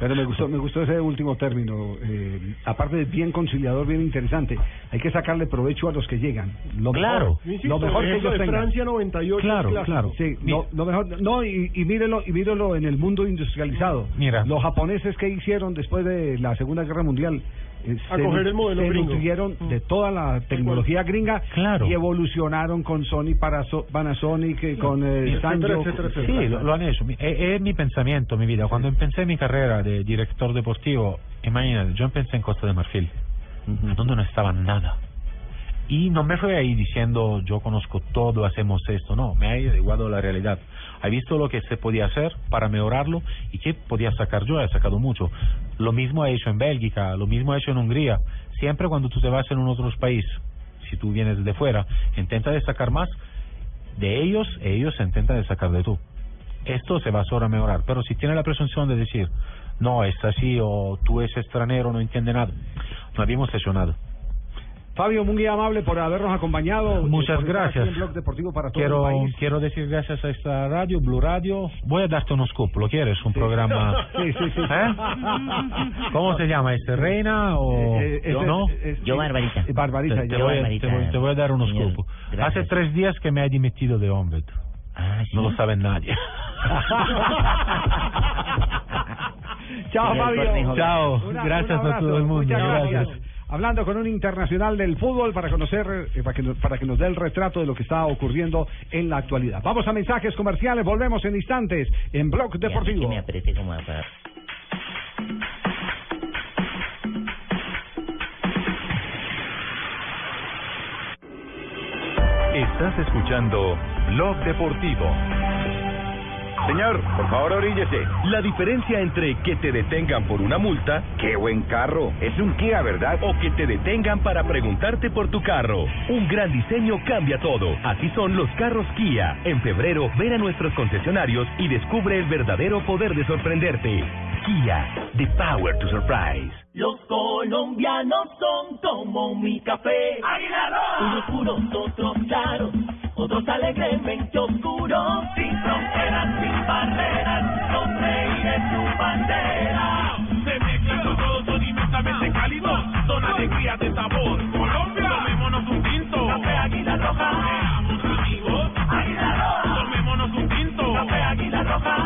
Pero me gustó, me gustó ese último término. eh, aparte de bien conciliador, bien interesante. Hay que sacarle provecho a los que llegan. Lo Claro. mejor, Insisto, lo mejor que ellos de tengan. Francia 98 Claro, claro. Sí, lo, lo mejor. No, y, y mírelo, y mírelo en el mundo industrializado. Mira. Los japoneses que hicieron después de la Segunda Guerra Mundial. Eh, A se coger nu- el modelo se gringo. nutrieron de toda la tecnología gringa Claro. y evolucionaron con Sony, para Panasonic, eh, con eh, Sanyo. Sí, lo, lo han hecho. Mi- Es, es mi pensamiento, mi vida. Cuando empecé mi carrera de director deportivo, imagínate, yo empecé en Costa de Marfil, donde no estaba nada. Y no me fui ahí diciendo yo conozco todo, hacemos esto. No, me he adecuado a la realidad. He visto lo que se podía hacer para mejorarlo y qué podía sacar yo. He sacado mucho. Lo mismo he hecho en Bélgica, lo mismo he hecho en Hungría. Siempre cuando tú te vas en un otro país, si tú vienes de fuera, intenta de sacar más de ellos, ellos intentan de sacar de tú. Esto se va a mejorar. Pero si tiene la presunción de decir, no, es así o tú eres extranjero, no entiende nada, no habíamos hecho. Fabio, muy amable por habernos acompañado. Muchas gracias. Blog Deportivo para todo Quiero, el país. quiero decir gracias a esta radio, Blue Radio. Voy a darte unos scoop, ¿lo quieres? Un programa... (laughs) Sí, sí, sí. ¿Eh? ¿Cómo se llama? ¿Este Reina o Eh, eh, yo ese- no? es- Yo, Barbarita. Barbarita, te, te voy, a- Barbarita, te voy- te voy a dar unos scoop. Gracias. Hace tres días que me he dimitido de hombre. Ah, sí. No lo sabe nadie. (laughs) Chao, Fabio. Chao. Gracias un a todo el mundo. Muchas Gracias. Hablando con un internacional del fútbol para conocer, eh, para que, nos- para que nos dé el retrato de lo que está ocurriendo en la actualidad. Vamos a mensajes comerciales, volvemos en instantes en Blog Deportivo. que me apriete como a- para- Estás escuchando Blog Deportivo. Señor, por favor oríllese. La diferencia entre que te detengan por una multa, qué buen carro, es un Kia, ¿verdad? O que te detengan para preguntarte por tu carro. Un gran diseño cambia todo. Así son los carros Kia. En febrero, ven a nuestros concesionarios y descubre el verdadero poder de sorprenderte. Kia, the power to surprise. Los colombianos son como mi café. Unos puros, otros claros, otros alegremente oscuros. Sin fronteras, sin barreras, con reír en su bandera. Se mezclan con todos, son inmensamente cálidos, son alegrías de sabor. Colombia, tomémonos un tinto. Café Águila Roja. Seamos amigos. Águila Roja. Tomémonos un tinto. Café Águila Roja.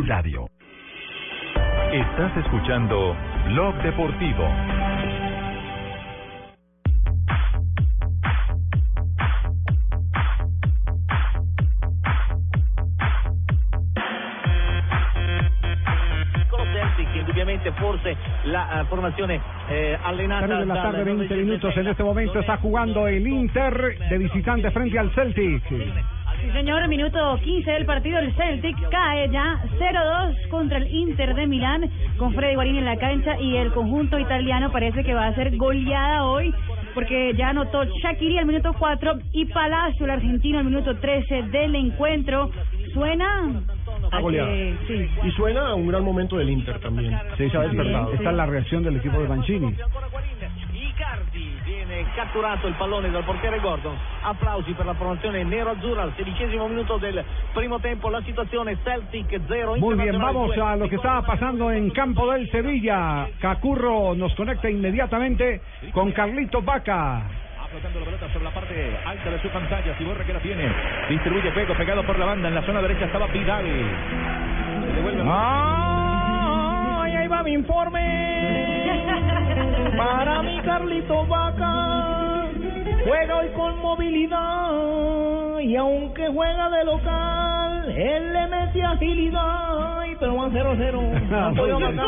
Radio. Estás escuchando Blog Deportivo. Forse la eh, formazione eh, allenata 3 de la dal tarde, 20 nuovo minutos. En este momento está jugando el Inter de visitante frente al Celtic. Sí, señor, minuto 15 del partido. El Celtic cae ya 0-2 contra el Inter de Milán con Freddy Guarín en la cancha y el conjunto italiano parece que va a ser goleada hoy porque ya anotó Shakiri al minuto 4 y Palacio, el argentino, al minuto 13 del encuentro. Suena a que- sí. Y suena a un gran momento del Inter también. Sí, Se ha sí, sí. despertado. Esta es la reacción del equipo de Mancini. Viene catturato il pallone dal portiere Gordon. Applausi per la formazione nero-azzurra al sedicesimo minuto del primo tempo. La situazione Celtic 0. Muy bien, vamos 2. a lo que estaba pasando en campo del Sevilla. Cacurro nos conecta inmediatamente con Carlito Vaca. Flotando la pelota sobre la parte alta de su pantalla. Ciborra que la tiene. Distribuye juego pegado por la banda. En la zona derecha estaba Vidal. Devuelve. ¡Ay, ahí va mi informe! Para mi Carlito Vaca, juega hoy con movilidad y aunque juega de local, él le mete agilidad, Ay, pero van 0-0. No han podido marcar.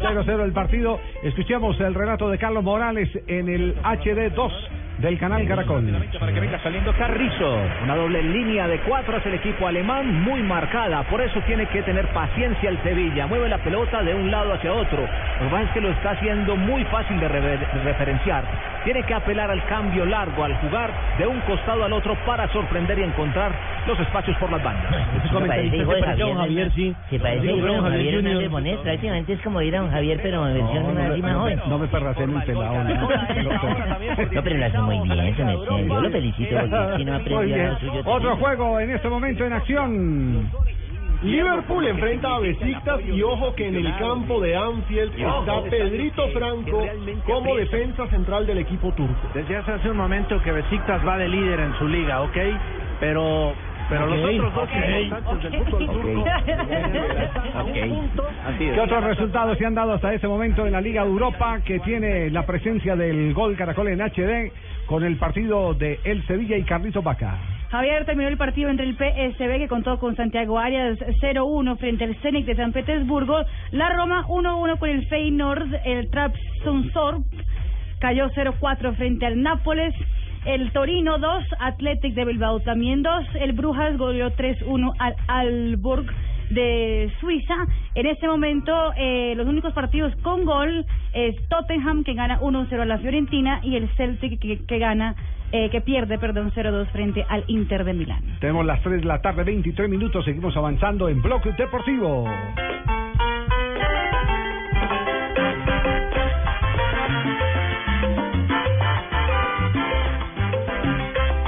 0-0 el partido. Escuchemos el relato de Carlos Morales en el HD 2 del canal Caracol. Saliendo Carrizo. Una doble línea de cuatro hacia el equipo alemán, muy marcada. Por eso tiene que tener paciencia el Sevilla. Mueve la pelota de un lado hacia otro. Lo que es que lo está haciendo muy fácil de referenciar. Tiene que apelar al cambio largo, al jugar de un costado al otro para sorprender y encontrar los espacios por las bandas. Se parece hijo de Javier, sí. Se parece hijo de don Javier Hernández Bonet. Prácticamente es como ir a don Javier, pero en versión no, así me- más no, joven. no me perracen el pelado. ¿no? No, pero lo hace muy bien, se me entiende. Yo lo felicito porque si no aprendió lo suyo. Otro juego en este momento en acción. Liverpool enfrenta a Besiktas y ojo que en el campo de Anfield está Pedrito Franco como defensa central del equipo turco. Desde hace, hace un momento que Besiktas va de líder en su liga, ¿ok? Pero pero los otros dos ok, representantes del fútbol turco. ¿Qué otros resultados se han dado hasta ese momento en la Liga de Europa que tiene la presencia del gol Caracol en HD con el partido de El Sevilla y Carlitos Vaca? Javier terminó el partido entre el PSB que contó con Santiago Arias 0-1 frente al Zenit de San Petersburgo, la Roma 1-1 con el Feyenoord, el Trabzonspor cayó 0-4 frente al Nápoles, el Torino 2, Athletic de Bilbao también 2, el Brujas goleó 3-1 al Alborg de Suiza. En este momento, eh, los únicos partidos con gol es Tottenham que gana 1-0 a la Fiorentina y el Celtic que, que gana, eh, que pierde, perdón, 0-2 frente al Inter de Milán. Tenemos las 3 de la tarde, 23 minutos, seguimos avanzando en Bloque Deportivo.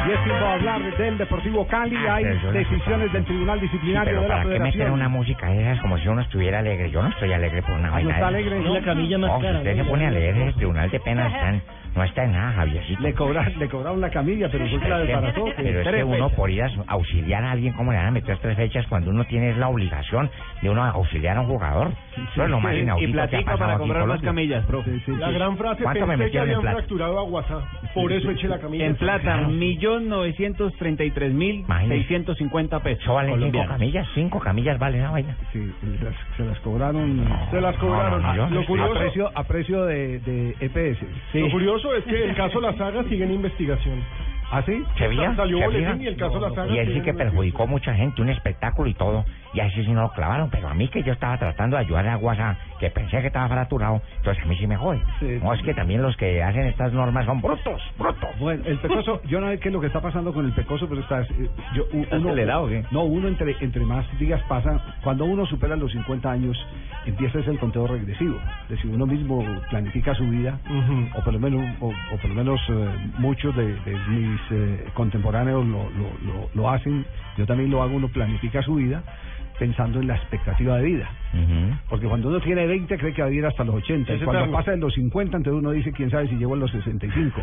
Y es tiempo de hablar del Deportivo Cali. Hay yo no- decisiones del Tribunal Disciplinario Pero de la ¿para qué meter Federación. una música de esas como si uno estuviera alegre? Yo no estoy alegre por una Ah, ¿no vaina. está alegre? Es la camilla más No, si cara, usted ¿no? se pone a leer el Tribunal de Penas, (laughs) están- no está en nada, Javiercito. Le, cobra- le cobraron la camilla, pero fue que la desbarató. Pero es que uno fechas. por ir a auxiliar a alguien, ¿cómo le van a meter tres fechas cuando uno tiene la obligación de uno auxiliar a un jugador? Eso es lo más inaudito que ha pasado aquí en Colombia. La gran frase, ¿Cuánto pensé que metieron habían fracturado a WhatsApp, por eso eché la camilla. En plata, millón novecientos treinta y tres mil seiscientos cincuenta pesos. Eso valen cinco camillas, cinco camillas vale esa vaina. Sí, las- se las cobraron. Se las cobraron. no, no, yo- Lo curioso- a precio, a precio de, de EPS. Lo curioso es que el caso La Saga sigue en investigación. ¿Ah, sí? ¿Sevilla? Salió boletín y el caso La Saga Y él sí que perjudicó mucha gente, un espectáculo y todo. Y así sí no lo clavaron. Pero a mí que yo estaba tratando de ayudar a WhatsApp, que pensé que estaba fracturado, entonces a mí sí me jode. No, es que también los que hacen estas normas son brutos, brutos. Bueno, el Pecoso, (laughs) yo no sé qué es lo que está pasando con el Pecoso, pero está, eh, yo, u- ¿Está uno, acelerado o qué? No, uno entre, entre más días pasa, cuando uno supera los 50 años, empieza ese el conteo regresivo. Es decir, uno mismo planifica su vida, o por lo menos, o, o por lo menos eh, muchos de, de mis eh, contemporáneos lo, lo, lo, lo hacen, yo también lo hago, uno planifica su vida pensando en la expectativa de vida. Porque cuando uno tiene 20 cree que va a vivir hasta los 80. Y cuando pasa de los 50, entonces uno dice, quién sabe si llegó a los 65.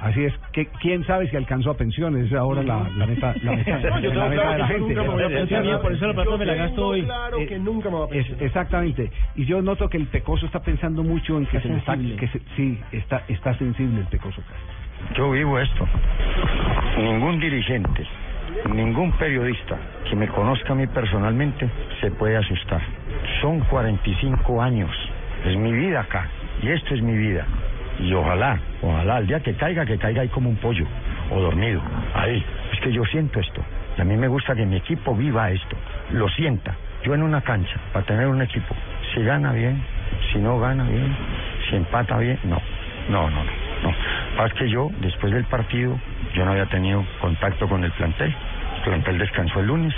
Así es, que quién sabe si alcanzó a pensiones. Esa es ahora la, la meta, la meta, (laughs) No, yo la meta claro de la que gente. nunca me voy a pensionar. por eso la plata Yo me la tengo gasto hoy. claro que nunca me va a Es- pensionar. exactamente. Y yo noto que el pecoso está pensando mucho en que se le está, que se- sí, está, está sensible el pecoso. Yo vivo esto. Ningún dirigente, ningún periodista que me conozca a mí personalmente se puede asustar. Son 45 años. Es mi vida acá. Y esto es mi vida. Y ojalá, ojalá, el día que caiga, que caiga ahí como un pollo. O dormido. Ahí. Es que yo siento esto. Y a mí me gusta que mi equipo viva esto. Lo sienta. Yo en una cancha, para tener un equipo, si gana bien, si no gana bien, si empata bien, no. No, no, no. no. Pasa que yo, después del partido, yo no había tenido contacto con el plantel. El plantel descansó el lunes.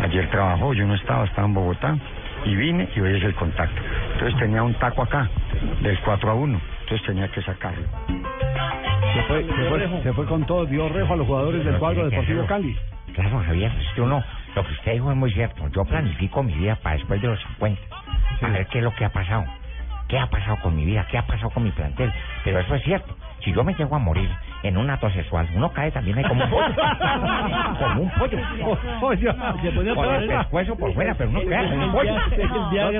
Ayer trabajó, yo no estaba, estaba en Bogotá. Y vine y hoy es el contacto. Entonces tenía un taco acá, del 4 a 1. Entonces tenía que sacarlo. Se fue, se fue, se fue con todo, dio rejo a los jugadores del cuadro Deportivo Cali. Claro, Javier, que uno, lo que usted dijo es muy cierto. Yo planifico mi vida para después de los 50. A ver qué es lo que ha pasado. ¿Qué ha pasado con mi vida? ¿Qué ha pasado con mi plantel? Pero eso es cierto. Si yo me llego a morir en un acto sexual, uno cae también ahí como un pollo. (laughs) como un pollo. Ponía Con el pescuezo por fuera, pero uno cae como un pollo.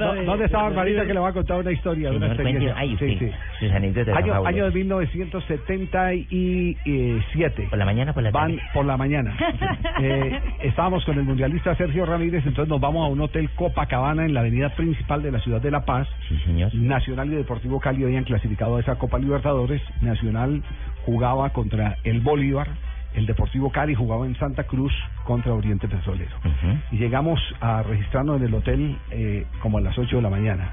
¿Dó- ¿Dónde está Barbarita que le va a contar una historia? Una Señor, experiencia? cuente- ay, Sí, sí. sus Año, de 1977. ¿Por la mañana por la Van por la mañana. (laughs) Eh, estábamos con el mundialista Sergio Ramírez, entonces nos vamos a un hotel Copacabana en la avenida principal de la ciudad de La Paz. Nacional y Deportivo Cali habían clasificado a esa Copa Libertadores. Nacional jugaba contra el Bolívar. El Deportivo Cali jugaba en Santa Cruz contra Oriente Petrolero. Y llegamos a registrarnos en el hotel eh, como a las 8 de la mañana.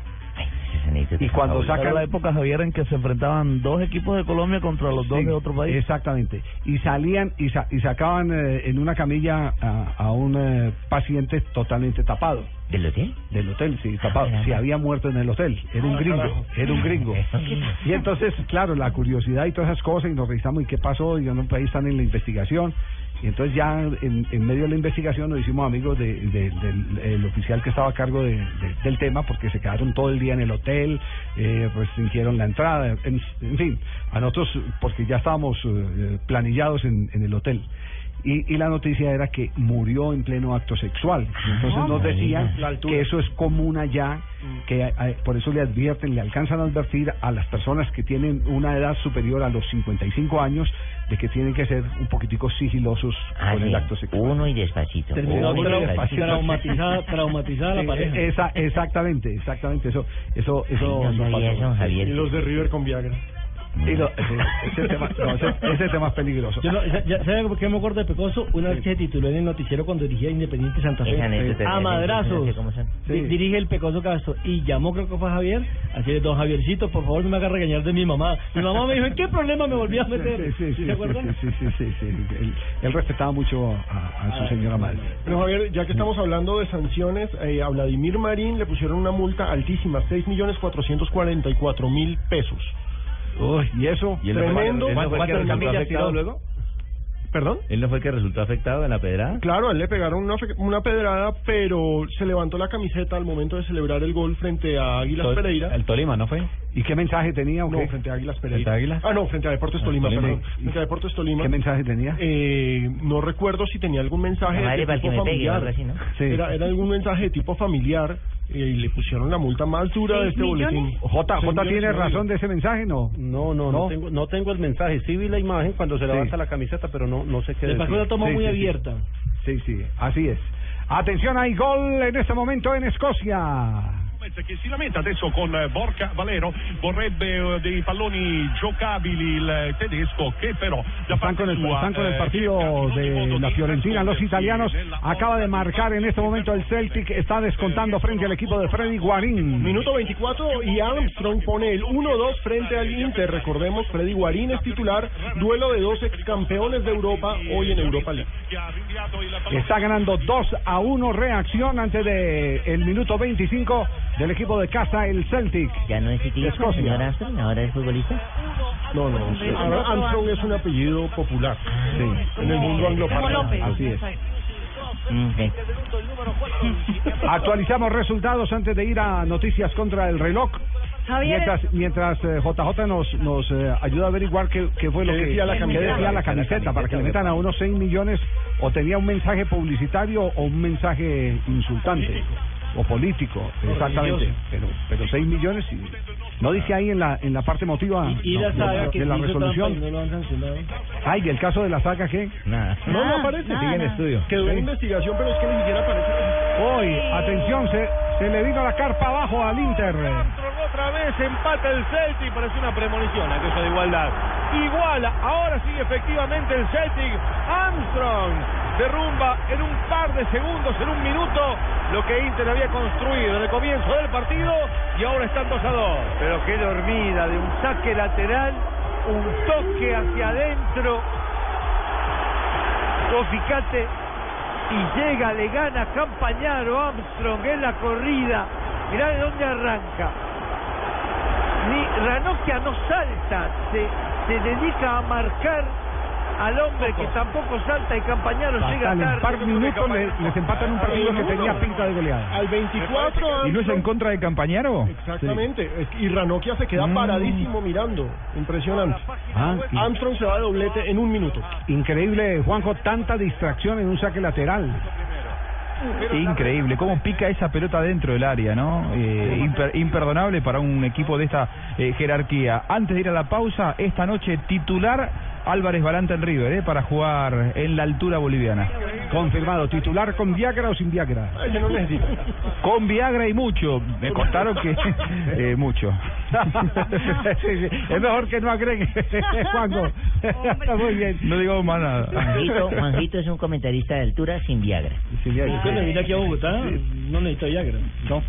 Y cuando sacan Era la época, Javier, en que se enfrentaban dos equipos de Colombia contra los dos Sí, de otro país. Exactamente. Y salían y, sa- y sacaban eh, en una camilla a, a un eh, paciente totalmente tapado. ¿Del hotel? Del hotel, sí, tapado. caramba. Si había muerto en el hotel. Era un Ah, gringo, era un gringo. Y entonces, claro, la curiosidad y todas esas cosas, y nos revisamos y qué pasó, y en un país están en la investigación. Y entonces ya en, en medio de la investigación nos hicimos amigos de, de- del el oficial que estaba a cargo de- de- del tema, porque se quedaron todo el día en el hotel, eh, restringieron la entrada, en, en fin, a nosotros, porque ya estábamos eh, planillados en, en el hotel. Y, y la noticia era que murió en pleno acto sexual. Entonces Ah, nos decían que eso es común allá, que eh, por eso le advierten, le alcanzan a advertir a las personas que tienen una edad superior a los 55 años de que tienen que ser un poquitico sigilosos Ah, con sí. el acto sexual. Uno y despacito. Terminó Uno y despacito. traumatizada, traumatizada la pareja. esa- exactamente, exactamente. Eso, eso, eso. Ay, no sabía. Y los de River con Viagra. Y lo- (laughs) ese, ese tema, no, ese, ese tema es peligroso. Yo no, ya, ya- ¿Sabe por qué me acuerdo de Pecoso? Una vez que se tituló en el noticiero cuando dirigía Independiente Santa Fe. A madrazos. cómo son. Di- Dirige el Pecoso Castro. Y llamó, creo que fue Javier. Así de, don Javiercito, por favor, no me haga regañar de mi mamá. Mi mamá me dijo, ¿en qué problema me volví a meter? Sí, sí, sí, ¿Se acuerdan? sí, sí, sí, sí, sí. Él, él respetaba mucho a, a su señora madre. Pero Javier, ya que estamos hablando de sanciones, eh, a Vladimir Marín le pusieron una multa altísima, 6 millones 444 mil pesos. Uy, ¿y eso? ¿Y Tremendo. luego? ¿Perdón? ¿Él no fue el que resultó afectado en la pedrada? Claro, a él le pegaron una, una pedrada, pero se levantó la camiseta al momento de celebrar el gol frente a Águilas Tol- Pereira. El Tolima, ¿no fue? ¿Y qué mensaje tenía? o No, frente a Águilas Pereira. ¿Frente a Águilas? Ah, no, frente a Deportes Tolima, Tolima. perdón. Frente a Deportes Tolima. ¿Qué mensaje tenía? Eh, no recuerdo si tenía algún mensaje La madre de tipo que me pegue, familiar. así, ¿no? Sí. Era, era algún mensaje de tipo familiar eh, y le pusieron la multa más dura de ¿Seis este boletín. J, J tiene razón de ese mensaje, ¿no? No, no, no, ¿No? tengo, no tengo el mensaje. Sí vi la imagen cuando se Sí. levanta la camiseta, pero no, no sé qué Le pasó una toma Sí, muy sí, sí. abierta. Sí, sí, así es. Atención, hay gol en este momento en Escocia. Che si lamenta adesso con eh, Borca Valero vorrebbe eh, dei palloni giocabili il eh, tedesco che però da parte con, el, sua están con el eh, partido de la Fiorentina, los italianos. Acaba de marcar en este momento el Celtic, está descontando frente al equipo de Freddy Guarín. Minuto 24 y Armstrong pone el 1-2 frente al Inter. Recordemos, Freddy Guarín es titular, duelo de dos ex campeones de Europa hoy en Europa League. Está ganando 2 a 1 reacción antes de el minuto 25 del equipo de casa, el Celtic. ¿Ya no es ciclista, señor Armstrong? ¿Ahora es futbolista? No, no, Ar- Armstrong es un apellido popular Sí. en el mundo angloparlante. Así es. Mm, ok. Actualizamos resultados antes de ir a noticias contra el reloj. Javier, Mientras, mientras eh, JJ nos, nos eh, ayuda a averiguar qué, qué fue lo ¿Qué que decía la qué camiseta? decía la camiseta para que le metan a unos 6 millones o tenía un mensaje publicitario o un mensaje insultante o político, exactamente. Pero pero 6 millones y no dice ahí en la en la parte emotiva Y no, la de- saga de, que la resolución. trampa y no lo han sancionado. Ay, del caso de la saga qué? Nada. No, no aparece. nada, Sigue en estudio. Quedó en investigación, pero es que ni siquiera aparece. Hoy, atención, se, se le vino la carpa abajo al Inter. Armstrong otra vez empata el Celtic, parece una premonición aquello de igualdad. Iguala, ahora sí efectivamente el Celtic. Armstrong derrumba en un par de segundos, en un minuto, lo que Inter había construido en el comienzo del partido y ahora están 2 a 2. Pero qué dormida, de un saque lateral, un toque hacia adentro. Vos fíjate, y llega, le gana Campañaro Armstrong en la corrida. Mirá de dónde arranca. Ni Ranocchia no salta, se, se dedica a marcar al hombre que tampoco salta y Campañaro llega Fatal, en tarde. par minutos le- les empatan un partido que tenía pinta de goleada. Al 24 ¿Y no es en contra de Campañaro? Exactamente, y Ranocchia se queda Mm. paradísimo mirando, impresionante. Ah, Armstrong se va de doblete en un minuto. Increíble, Juanjo, tanta distracción en un saque lateral. Increíble, cómo pica esa pelota dentro del área, ¿no? Eh, imper- imperdonable para un equipo de esta eh, jerarquía. Antes de ir a la pausa, esta noche titular Álvarez Balanta en River, ¿eh? Para jugar en la altura boliviana. Confirmado, titular con Viagra o sin Viagra. No. Con Viagra y mucho. Me contaron que eh, mucho. (laughs) Sí, sí, Es mejor que no agregue, (laughs) Juanjo. Muy bien. No digo más nada. Juanjito, Juanjito es un comentarista de altura sin Viagra. Sin Viagra. Cuando vine aquí a Bogotá, no necesito Viagra. No.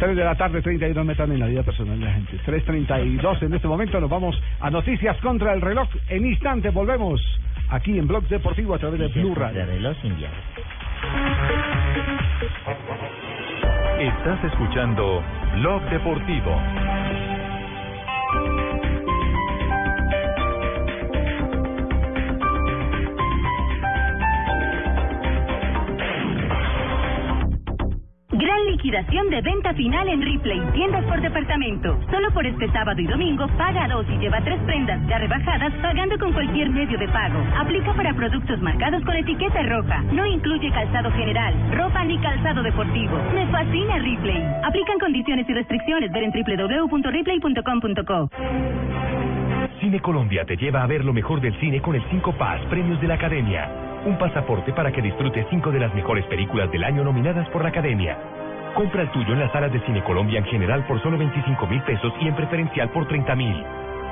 3 de la tarde, 32 metan en la vida personal de la gente. 3.32 en este momento. Nos vamos a Noticias contra el reloj. En instante volvemos aquí en Blog Deportivo a través de Blue Radio. reloj. Estás escuchando Blog Deportivo. Gran liquidación de venta final en Ripley, tiendas por departamento. Solo por este sábado y domingo, paga dos y lleva tres prendas ya rebajadas pagando con cualquier medio de pago. Aplica para productos marcados con etiqueta roja. No incluye calzado general, ropa ni calzado deportivo. Me fascina Ripley. Aplican condiciones y restricciones. Ver en www.ripley.com.co. Cine Colombia te lleva a ver lo mejor del cine con el 5 Paz Premios de la Academia. Un pasaporte para que disfrutes cinco de las mejores películas del año nominadas por la Academia. Compra el tuyo en las salas de Cine Colombia en general por solo 25 mil pesos y en preferencial por 30 mil.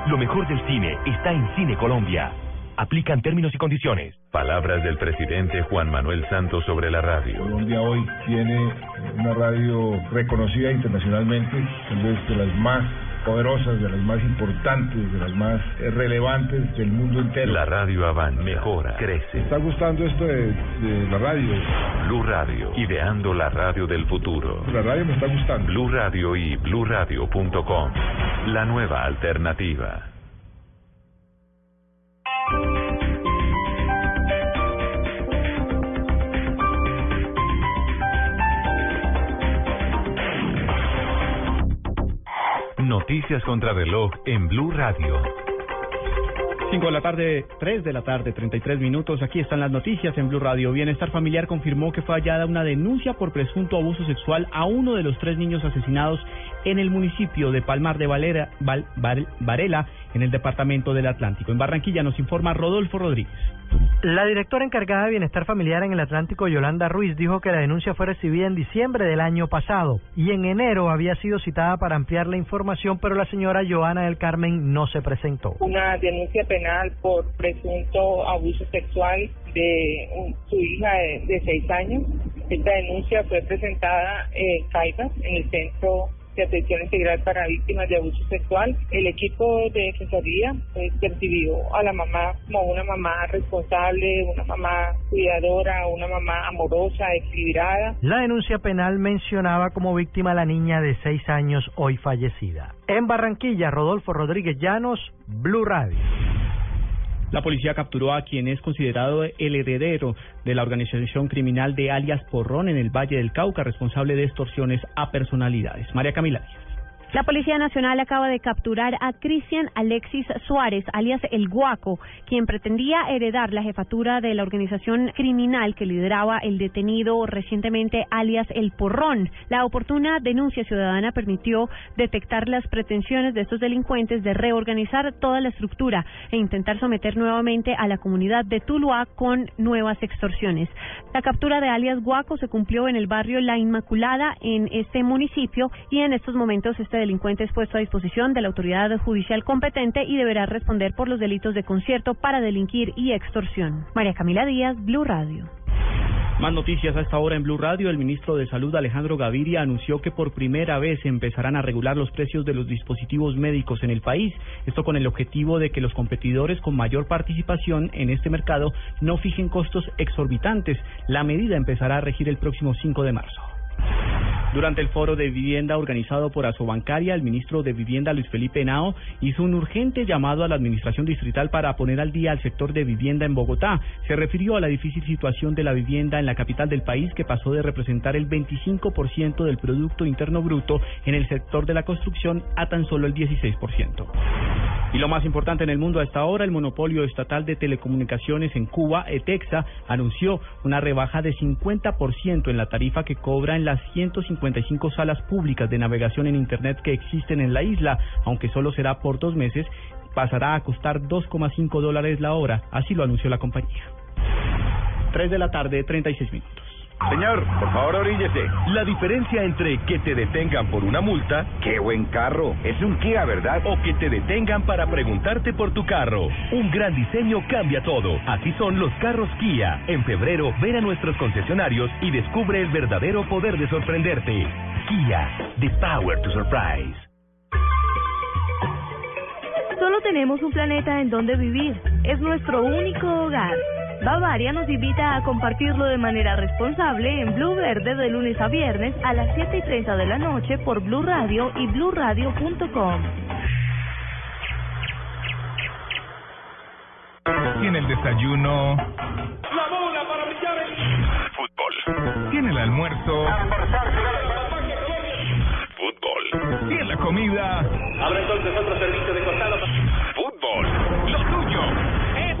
Lo mejor del cine está en Cine Colombia. Aplican términos y condiciones. Palabras del presidente Juan Manuel Santos sobre la radio. Colombia hoy tiene una radio reconocida internacionalmente, tal vez de las más poderosas, de las más importantes, de las más relevantes del mundo entero. La radio avanza, mejora, crece. ¿Te está gustando esto de, de la radio? Blue Radio, ideando la radio del futuro. La radio me está gustando. Blue Radio y bluradio.com. La nueva alternativa. Noticias contra reloj en Blue Radio. 5 de la tarde, 3 de la tarde, 33 minutos. Aquí están las noticias en Blue Radio. Bienestar Familiar confirmó que fue hallada una denuncia por presunto abuso sexual a uno de los tres niños asesinados en el municipio de Palmar de Valera, Val- Varela, en el departamento del Atlántico. En Barranquilla nos informa Rodolfo Rodríguez. La directora encargada de Bienestar Familiar en el Atlántico, Yolanda Ruiz, dijo que la denuncia fue recibida en diciembre del año pasado y en enero había sido citada para ampliar la información, pero la señora Joana del Carmen no se presentó. una denuncia penal por presunto abuso sexual de un- su hija de, de seis años. Esta denuncia fue presentada en Caibas, en el Centro Atención Integral para Víctimas de Abuso Sexual. El equipo de Defensoría pues, percibió a la mamá como una mamá responsable, una mamá cuidadora, una mamá amorosa, equilibrada. La denuncia penal mencionaba como víctima a la niña de seis años hoy fallecida. En Barranquilla, Rodolfo Rodríguez Llanos, Blue Radio. La policía capturó a quien es considerado el heredero de la organización criminal de alias Porrón en el Valle del Cauca, responsable de extorsiones a personalidades. María Camila Díaz. La Policía Nacional acaba de capturar a Cristian Alexis Suárez, alias El Guaco, quien pretendía heredar la jefatura de la organización criminal que lideraba el detenido recientemente, alias El Porrón. La oportuna denuncia ciudadana permitió detectar las pretensiones de estos delincuentes de reorganizar toda la estructura e intentar someter nuevamente a la comunidad de Tuluá con nuevas extorsiones. La captura de alias Guaco se cumplió en el barrio La Inmaculada en este municipio y en estos momentos este delincuente es puesto a disposición de la autoridad judicial competente y deberá responder por los delitos de concierto para delinquir y extorsión. María Camila Díaz, Blue Radio. Más noticias a esta hora en Blue Radio. El ministro de Salud, Alejandro Gaviria, anunció que por primera vez empezarán a regular los precios de los dispositivos médicos en el país. Esto con el objetivo de que los competidores con mayor participación en este mercado no fijen costos exorbitantes. La medida empezará a regir el próximo 5 de marzo. Durante el foro de vivienda organizado por Asobancaria, el ministro de Vivienda Luis Felipe Henao hizo un urgente llamado a la administración distrital para poner al día al sector de vivienda en Bogotá. Se refirió a la difícil situación de la vivienda en la capital del país que pasó de representar el 25% del Producto Interno Bruto en el sector de la construcción a tan solo el 16%. Y lo más importante en el mundo hasta ahora, el monopolio estatal de telecomunicaciones en Cuba, ETEXA, anunció una rebaja de 50% en la tarifa que cobra en las 155 salas públicas de navegación en Internet que existen en la isla, aunque solo será por dos meses, pasará a costar 2,5 dólares la hora, así lo anunció la compañía. 3 de la tarde, 36 minutos. Señor, por favor oríllese. La diferencia entre que te detengan por una multa, qué buen carro, es un Kia, ¿verdad? O que te detengan para preguntarte por tu carro. Un gran diseño cambia todo. Así son los carros Kia. En febrero, ven a nuestros concesionarios y descubre el verdadero poder de sorprenderte. Kia, the power to surprise. Solo tenemos un planeta en donde vivir. Es nuestro único hogar. Bavaria nos invita a compartirlo de manera responsable en Blue Verde de lunes a viernes a las 7 y 30 de la noche por Blue Radio y bluradio.com. Tiene el desayuno. La bola para brillar el Fútbol. Tiene el almuerzo. Fútbol. Tiene la comida. Habrá entonces otro servicio de costado. Fútbol.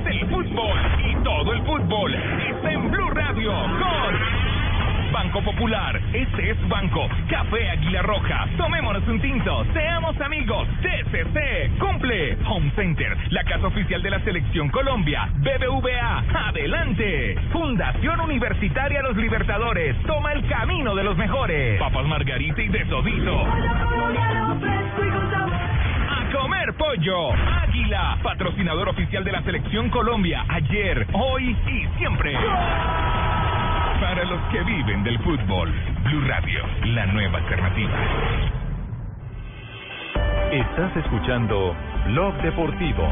Lo tuyo es el fútbol. Y todo el fútbol está en Blue Radio con Banco Popular. Este es Banco. Café Águila Roja. Tomémonos un tinto. Seamos amigos. TCC. Cumple. Home Center. La casa oficial de la Selección Colombia. BBVA. Adelante. Fundación Universitaria Los Libertadores. Toma el camino de los mejores. Papas Margarita y de todito. Comer pollo. Águila, patrocinador oficial de la Selección Colombia. Ayer, hoy y siempre. Para los que viven del fútbol. Blue Radio, la nueva alternativa. Estás escuchando Blog Deportivo.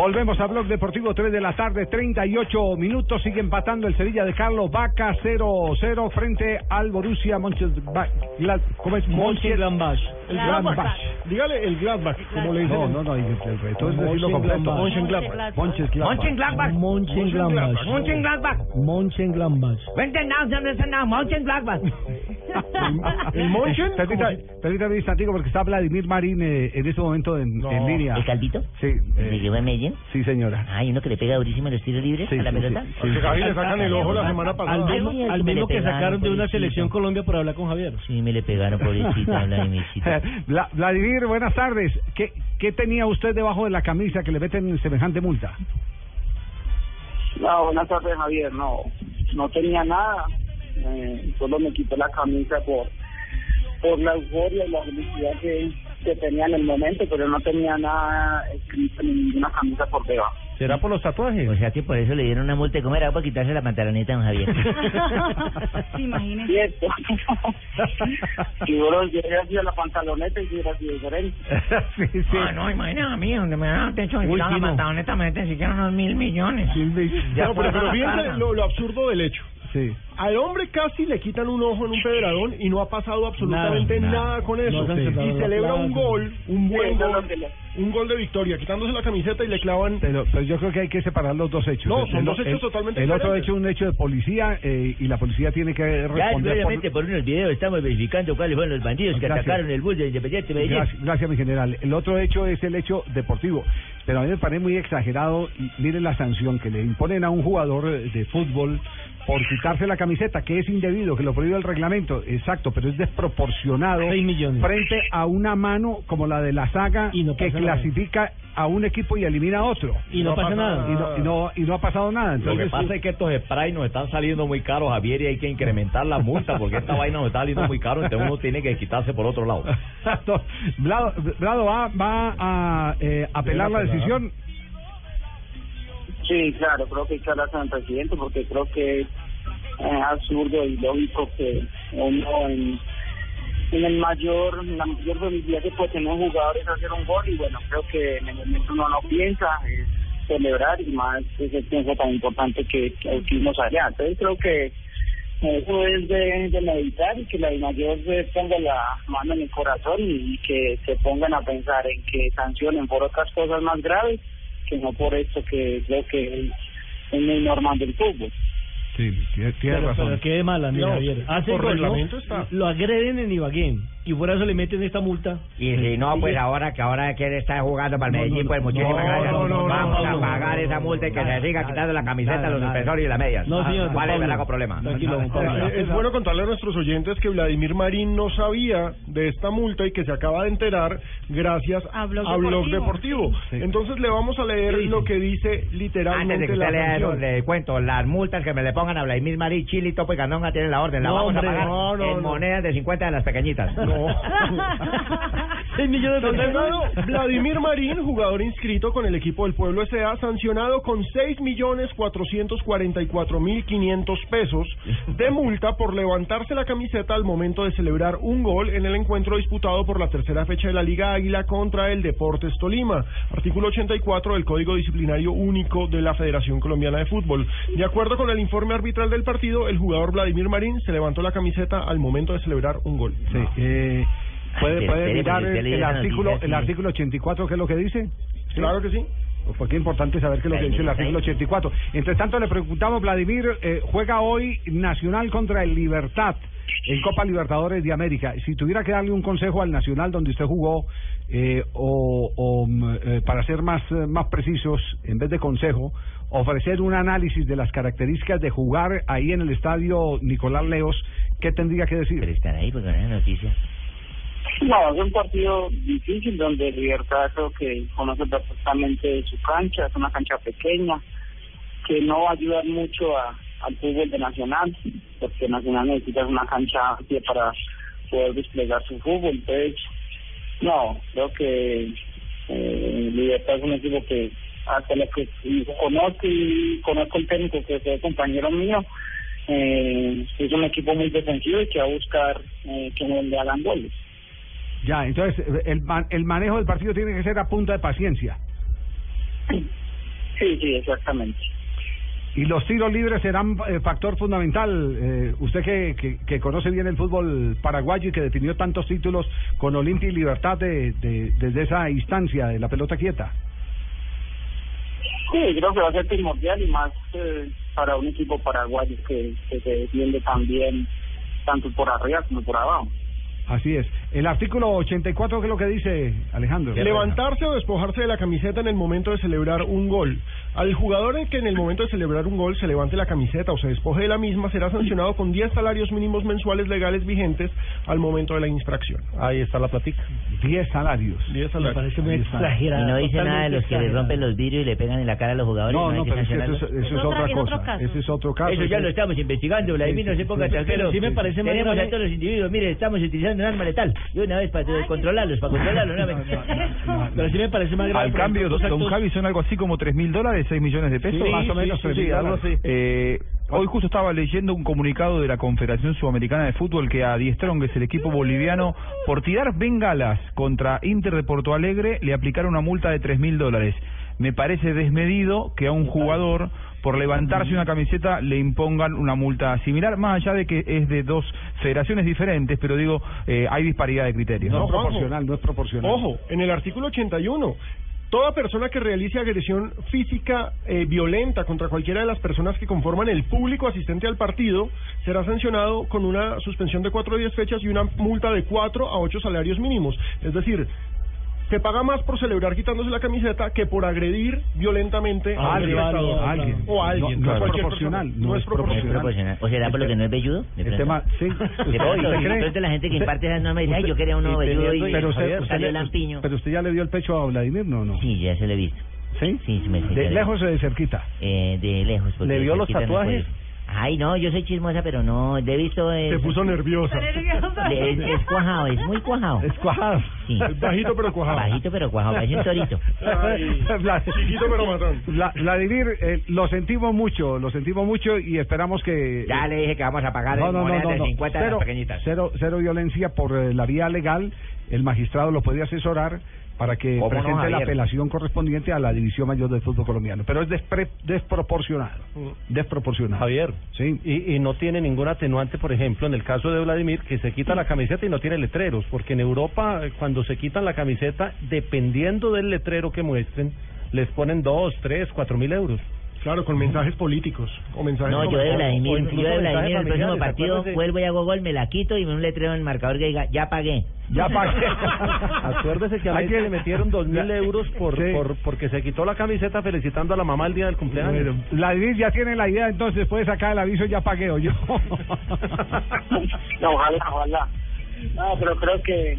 Volvemos a Blog Deportivo 3 de la tarde, 38 minutos. Sigue empatando el Sevilla de Carlos Vaca 0-0 frente al Borussia Mönchengladbach. ¿Cómo es? Mönchengladbach. El Gladbach. Dígale el Gladbach, como le dicen. No, no, no, el, reto es decirlo completo. Mönchengladbach. Mönchengladbach. Mönchengladbach. Mönchengladbach. Mönchengladbach. Mönchengladbach. (laughs) ¿El Monchen? Permítame un instantico porque está Vladimir Marín eh, en este momento en, en línea. ¿El caldito? Sí. ¿Me llevó a Sí, señora. Hay uno que le pega durísimo en los tiros libres Sí, a la sí, pelota. sí, Javi le sacan el ojo la semana pasada. Al mismo, al que mismo sacaron de una selección Colombia por hablar con Javier. Sí, me le pegaron, pobrecita, (laughs) Vladimircita. Vladimir, buenas tardes. ¿Qué, ¿Qué tenía usted debajo de la camisa que le meten semejante multa? No, buenas tardes, Javier. No, no tenía nada. Eh, solo me quité la camisa por por la euforia y la felicidad que, que tenía en el momento, pero no tenía nada escrito en ninguna camisa por debajo. ¿Será por los tatuajes? O sea que por eso le dieron una multa. ¿Cómo era para quitarse la pantaloneta a don Javier? (laughs) Sí, imagínese. Cierto. (laughs) si hubiera yo sido la pantaloneta y si hubiera sido diferente. (laughs) sí, sí. Ah, no, imagina a mí, donde me dan techo quitan la pantaloneta, me meten siquiera unos mil millones. No, pero, pero fíjense lo, lo absurdo del hecho. Sí. Al hombre casi le quitan un ojo en un pedradón y no ha pasado absolutamente Nada, nada, nada. con eso. y celebra un gol, un buen Sí, gol, que un gol de victoria, quitándose la camiseta y le clavan. Pero, pero yo creo que hay que separar los dos hechos. No, El- son el- dos hechos el- totalmente El otro hecho es un hecho de policía eh, y la policía tiene que Ya, responder obviamente, por unos videos estamos verificando cuáles fueron los bandidos que Gracias. atacaron el bus de Independiente Medellín. Gracias, gracias, mi general. El otro hecho es el hecho deportivo. Pero a mí me parece muy exagerado. Y miren la sanción que le imponen a un jugador eh, de fútbol por quitarse la camiseta, que es indebido, que lo prohíbe el reglamento. Exacto, pero es desproporcionado frente a una mano como la de la saga que nada. clasifica a un equipo y elimina a otro. Y no pasa nada. Y no, y no, y no ha pasado nada. Lo que Entonces, pasa es que estos sprays nos están saliendo muy caros, Javier, y hay que incrementar la multa porque esta vaina nos está saliendo muy caro, entonces uno tiene que quitarse por otro lado. (laughs) Exacto. Vlado, Vlado va, va a eh, apelar la decisión. Sí, claro, creo que hay que hablar con porque creo que es eh, absurdo y lógico que uno en, en el mayor, en la mayor felicidad que puede tener un jugador es hacer un gol y bueno, creo que en el momento uno no piensa, es celebrar y más ese tiempo tan importante que, hicimos allá. Entonces creo que eso es de, de meditar y que la mayor ponga la mano en el corazón y, que se pongan a pensar en que sancionen por otras cosas más graves que no por esto que creo que es, es muy normal del fútbol. Sí, tiene, tiene Pero, razón. pero qué de mala, mira, No, Javier. Hace por reglamento está. Lo agreden en Ibagué y por eso le meten esta multa. Y si no, pues ahora que ahora que él está jugando para el Medellín, pues muchísimas no, gracias. no, no, Vamos no, a pagar no, esa no, multa y que se siga nada, quitando la camiseta, nada, los suspensorios y las medias. No, señor, ¿Cuál es el problema? Es bueno contarle a nuestros oyentes que Vladimir Marín no sabía de esta multa y que se acaba de enterar gracias a Blog, Deportivo. Entonces le vamos a leer lo que dice Antes de literalmente que usted lea eso, le cuento, las multas que me le pongan a Vladimir Marí, Chile, Topo y Candonga tienen la orden. La No, vamos hombre, a pagar no, no, en no. monedas de 50 de las pequeñitas. (laughs) No. (laughs) (laughs) 6 millones de Vladimir Marín, jugador inscrito con el equipo del Pueblo S.A., sancionado con 6.444.500 pesos de multa por levantarse la camiseta al momento de celebrar un gol en el encuentro disputado por la tercera fecha de la Liga Águila contra el Deportes Tolima. Artículo 84 del Código Disciplinario Único de la Federación Colombiana de Fútbol. De acuerdo con el informe arbitral del partido, el jugador Vladimir Marín se levantó la camiseta al momento de celebrar un gol. Sí, eh, puede, puede espere, mirar el, el artículo, noticia, el sí. artículo 84, ¿qué es lo que dice? Claro que sí. Porque es importante saber qué es lo que dice el artículo 84. Entre tanto, le preguntamos, Vladimir, eh, juega hoy Nacional contra el Libertad en Copa Libertadores de América. Si tuviera que darle un consejo al Nacional donde usted jugó, eh, o, o, mm, eh, para ser más, eh, más precisos, en vez de consejo, ofrecer un análisis de las características de jugar ahí en el estadio Nicolás Leos, ¿qué tendría que decir? Pero están ahí porque no hay noticias. No, es un partido difícil donde Libertad creo que conoce perfectamente su cancha, es una cancha pequeña que no va ayudar mucho a, al fútbol de Nacional, porque Nacional necesita una cancha amplia para poder desplegar su fútbol. Entonces, no, creo que eh, Libertad es un equipo que hasta lo que conozco y conozco el técnico que fue compañero mío, eh, es un equipo muy defensivo y que va a buscar eh, que no le hagan goles. Ya, entonces el, el manejo del partido tiene que ser a punta de paciencia. Sí, sí, exactamente. Y los tiros libres serán eh, factor fundamental. Eh, usted que, que, que conoce bien el fútbol paraguayo y que definió tantos títulos con Olimpia y Libertad de, de- desde esa instancia de la pelota quieta. Sí, creo que va a ser primordial y más eh, para un equipo paraguayo que, que se defiende también tanto por arriba como por abajo. Así es. El artículo 84, ¿qué es lo que dice Alejandro? Levantarse o despojarse de la camiseta en el momento de celebrar un gol. Al jugador en que en el momento de celebrar un gol se levante la camiseta o se despoje de la misma será sancionado con 10 salarios mínimos mensuales legales vigentes al momento de la infracción. Ahí está la platica. 10 salarios. 10 salarios. parece muy exagerado. Y no dice nada de los que le rompen los vidrios y le pegan en la cara a los jugadores. No, no, que pero es que eso, es- eso es otra cosa. Ese es otro caso. Eso ya lo estamos investigando, Vladimir, no se ponga sí, sí, tranquilo. sí me parece Tenemos a todos los individuos, mire, estamos utilizando un arma letal. Y una vez para controlarlos, para controlarlos. (laughs) ¿no? Pero sí me parece más grave. Al cambio, ejemplo, don, Javi, son algo así como 3 mil dólares, 6 millones de pesos. Sí, más o menos, tres algo así. Eh, hoy justo estaba leyendo un comunicado de la Confederación Sudamericana de Fútbol que a Diestrón, que es el equipo boliviano, por tirar bengalas contra Inter de Porto Alegre, le aplicaron una multa de 3 mil dólares. Me parece desmedido que a un jugador por levantarse una camiseta le impongan una multa similar, más allá de que es de dos federaciones diferentes, pero digo, eh, hay disparidad de criterios. No, No es proporcional, no es proporcional. Ojo, en el artículo 81, toda persona que realice agresión física eh, violenta contra cualquiera de las personas que conforman el público asistente al partido será sancionado con una suspensión de 4 a 10 fechas y una multa de 4 a 8 salarios mínimos. Es decir, se paga más por celebrar quitándose la camiseta que por agredir violentamente a Alguien, espectador. alguien. o a alguien. No, no es cualquier proporcional, persona. no es proporcional. ¿O será por lo que no es velludo? De El pronto. tema, sí. De ¿Usted pronto, la gente que imparte esas normas dice, ay, usted- yo quería uno velludo y pero usted, usted salió le- lampiño. pero usted ya le dio el pecho a Vladimir, ¿no? no? Sí, ya se lo he visto. ¿Sí? Sí, sí me ¿De le- lejos o de cerquita? Eh, de lejos. ¿Le vio los no tatuajes? Ay, no, yo soy chismosa, pero no, le he visto... eh, Se puso nerviosa. Es, es cuajado, es muy cuajado. Es cuajado. Sí. Es bajito pero cuajado. Bajito pero cuajado, parece un torito. Ay, (laughs) chiquito pero matón. Vladimir, eh, lo sentimos mucho, lo sentimos mucho y esperamos que... Ya le dije que vamos a pagar no, no, no, monedas no, de no. 50 de Cero, las pequeñitas. cero, cero violencia por eh, la vía legal. el magistrado lo puede asesorar para que ¿Cómo no, presente la apelación correspondiente a la división mayor del fútbol colombiano. Pero es despre- desproporcionado. Desproporcionado. Javier, y, y no tiene ningún atenuante, por ejemplo, en el caso de Vladimir, que se quita la camiseta y no tiene letreros, porque en Europa, cuando se quitan la camiseta, dependiendo del letrero que muestren, les ponen dos, tres, cuatro mil euros. Claro, con mensajes políticos o mensajes No, yo de Vladimir, incluso yo de Vladimir, el próximo partido vuelvo y hago gol, me la quito y me un letrero en el marcador que diga, ya pagué. Ya (laughs) pagué. Acuérdese que a que- le metieron dos mil euros por, Sí. por porque se quitó la camiseta felicitando a la mamá el día del cumpleaños. Bueno, Vladimir ya tiene la idea, entonces puede sacar el aviso ya pagué o yo. (laughs) No, ojalá, ojalá. No, pero creo que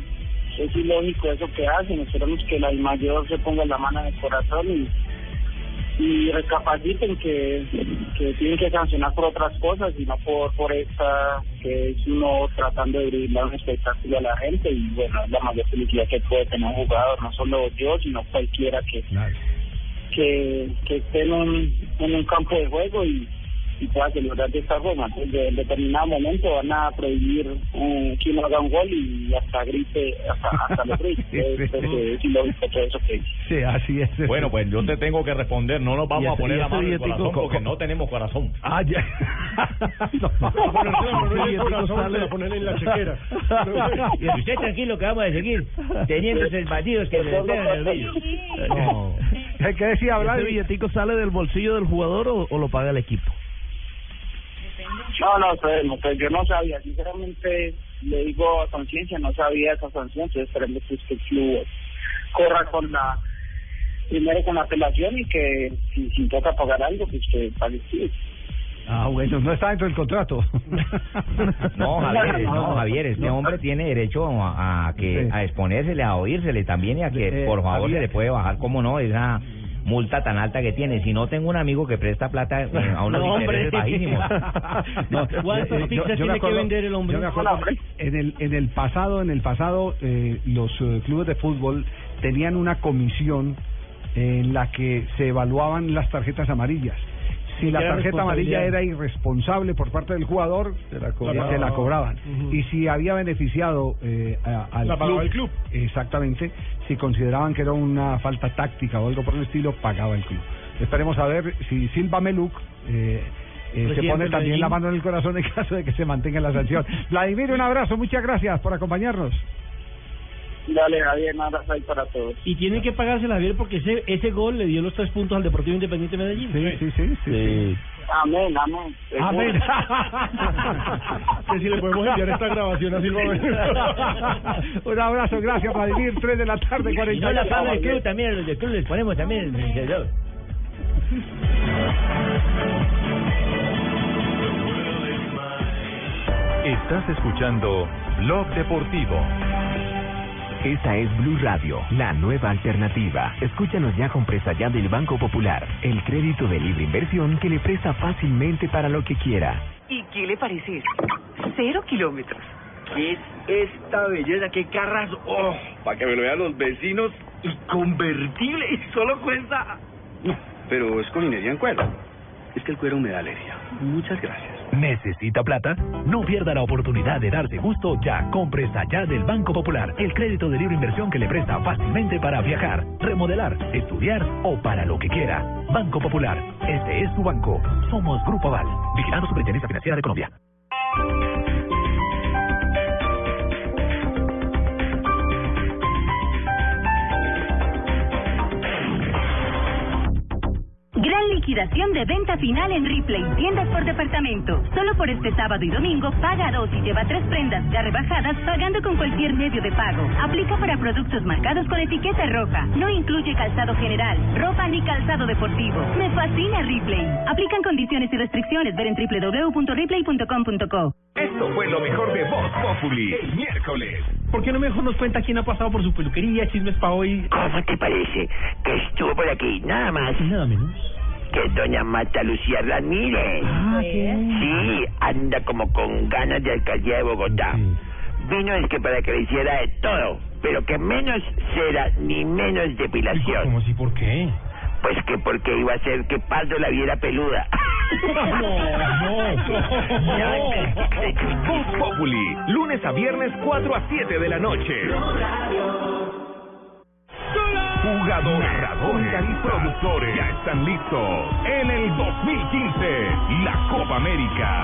es ilógico eso que hacen. Esperemos que la mayor se ponga la mano en el corazón y, y recapaciten que, que tienen que sancionar por otras cosas y no por, por esta que es uno tratando de brindar un espectáculo a la gente. Y bueno, es la mayor felicidad que puede tener un jugador, no solo yo, sino cualquiera que, que, que esté en un, en un campo de juego y y pueda celebrar de esta forma. Entonces, de- en determinado momento van a prohibir eh, que uno haga un gol y hasta grite, hasta, hasta lo grite. Entonces, eh, es ilógico todo eso que dice. Sí, así es. Bueno, pues yo te tengo que responder, no nos vamos a poner la ese mano en el corazón co- porque co- no tenemos corazón. Ah, ya. Y usted tranquilo que vamos a seguir teniendo esos batidos que le detengan el brillo. ¿Qué decía ¿Ese Vladi? billetico sale del bolsillo del jugador o, o lo paga el equipo? No, no, pues, no, pues yo no sabía, sinceramente le digo a conciencia, no sabía esa sanción, entonces esperemos que este club corra con la, primero con la apelación y que si, si toca pagar algo, pues que pague sí. Ah, bueno, no está dentro del contrato. (laughs) No, Javier, (laughs) no, Javier, este hombre tiene derecho a, a que Sí. a exponérsele, a oírsele también y a que Eh, por favor Javier. se le puede bajar, cómo no, esa multa tan alta que tiene. Si no tengo un amigo que presta plata eh, a unos (laughs) No, hombre. intereses bajísimos. (laughs) No, ¿Cuántas eh, pizzas yo- yo me tiene que vender el hombre? yo me acuerdo en el en el pasado, en el pasado eh, los eh, clubes de fútbol tenían una comisión en la que se evaluaban las tarjetas amarillas. Si la tarjeta amarilla era irresponsable por parte del jugador, se la cobraban. Se la cobraban. Y si había beneficiado eh, a- al La pagaba el club. Exactamente. Si consideraban que era una falta táctica o algo por el estilo, pagaba el club. Esperemos a ver si Silva Meluk eh, eh, se pone también la mano en el corazón en caso de que se mantenga la sanción. (laughs) Vladimir, un abrazo, muchas gracias por acompañarnos. Dale, Javier, un abrazo ahí para todos. Y tiene que pagársela Javier porque ese ese gol le dio los tres puntos al Deportivo Independiente de Medellín. Sí, sí, sí. sí, Amén, amén. Amén. (laughs) Que si le podemos enviar esta grabación a Silva (laughs) un abrazo, gracias Vladimir, 3 de la tarde, Y 40 no la paga el club, también a los del club les ponemos también el vencedor. Estás escuchando Blog Deportivo. Esta es Blue Radio, la nueva alternativa. Escúchanos ya con presta ya del Banco Popular, el crédito de libre inversión que le presta fácilmente para lo que quiera. ¿Y qué le parece? Cero kilómetros. ¿Qué es esta belleza? ¿Qué carras? ¡Oh! Para que me lo vean los vecinos. Y convertible. Y solo cuesta. No, pero es con minería en cuero. Es que el cuero me da alergia. Muchas gracias. ¿Necesita plata? No pierda la oportunidad de darse gusto ya. Compre ya del Banco Popular, el crédito de libre inversión que le presta fácilmente para viajar, remodelar, estudiar o para lo que quiera. Banco Popular, este es su banco. Somos Grupo Aval, vigilando Superintendencia Financiera de Colombia. Liquidación de venta final en Ripley, tiendas por departamento. Solo por este sábado y domingo, paga dos y lleva tres prendas ya rebajadas pagando con cualquier medio de pago. Aplica para productos marcados con etiqueta roja. No incluye calzado general, ropa ni calzado deportivo. Me fascina Ripley. Aplican condiciones y restricciones. Ver en www.ripley.com.co. Esto fue lo mejor de Voz Populi el miércoles. ¿Por qué no mejor nos cuenta quién ha pasado por su peluquería, chismes pa' hoy? ¿Cómo te parece que estuvo por aquí? Nada más. Nada menos. Que doña Marta Lucía Ramírez. Sí, anda como con ganas de alcaldía de Bogotá. Vino es que para que le hiciera de todo, pero que menos cera ni menos depilación. ¿Cómo así? ¿Por qué? Pues que porque iba a hacer que Pardo la viera peluda. Voz Populi, lunes a viernes 4 a 7 de la noche. Jugadores, narradores y productores. Ya están listos. En el 2015, la Copa América.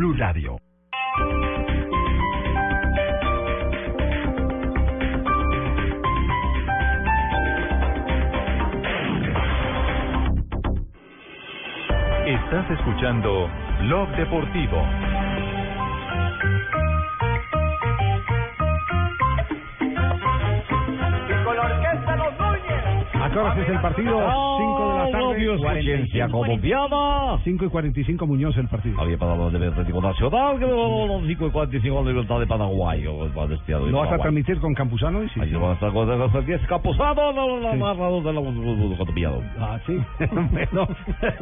Estás escuchando Blog Deportivo. Núñez. ¿A qué horas es el partido? 5 de la tarde. audiencia colombiana. 5 y 45 Muñoz el partido. Había del Atlético Nacional, que los 5 y 45 de Libertad de Paraguay. o el Palestino de ¿Lo vas a transmitir con Campuzano? Sí. Ahí van a estar con los 10 Capuzano, la, la, Sí. narrador de la colombiano. Ah, sí. (laughs) bueno,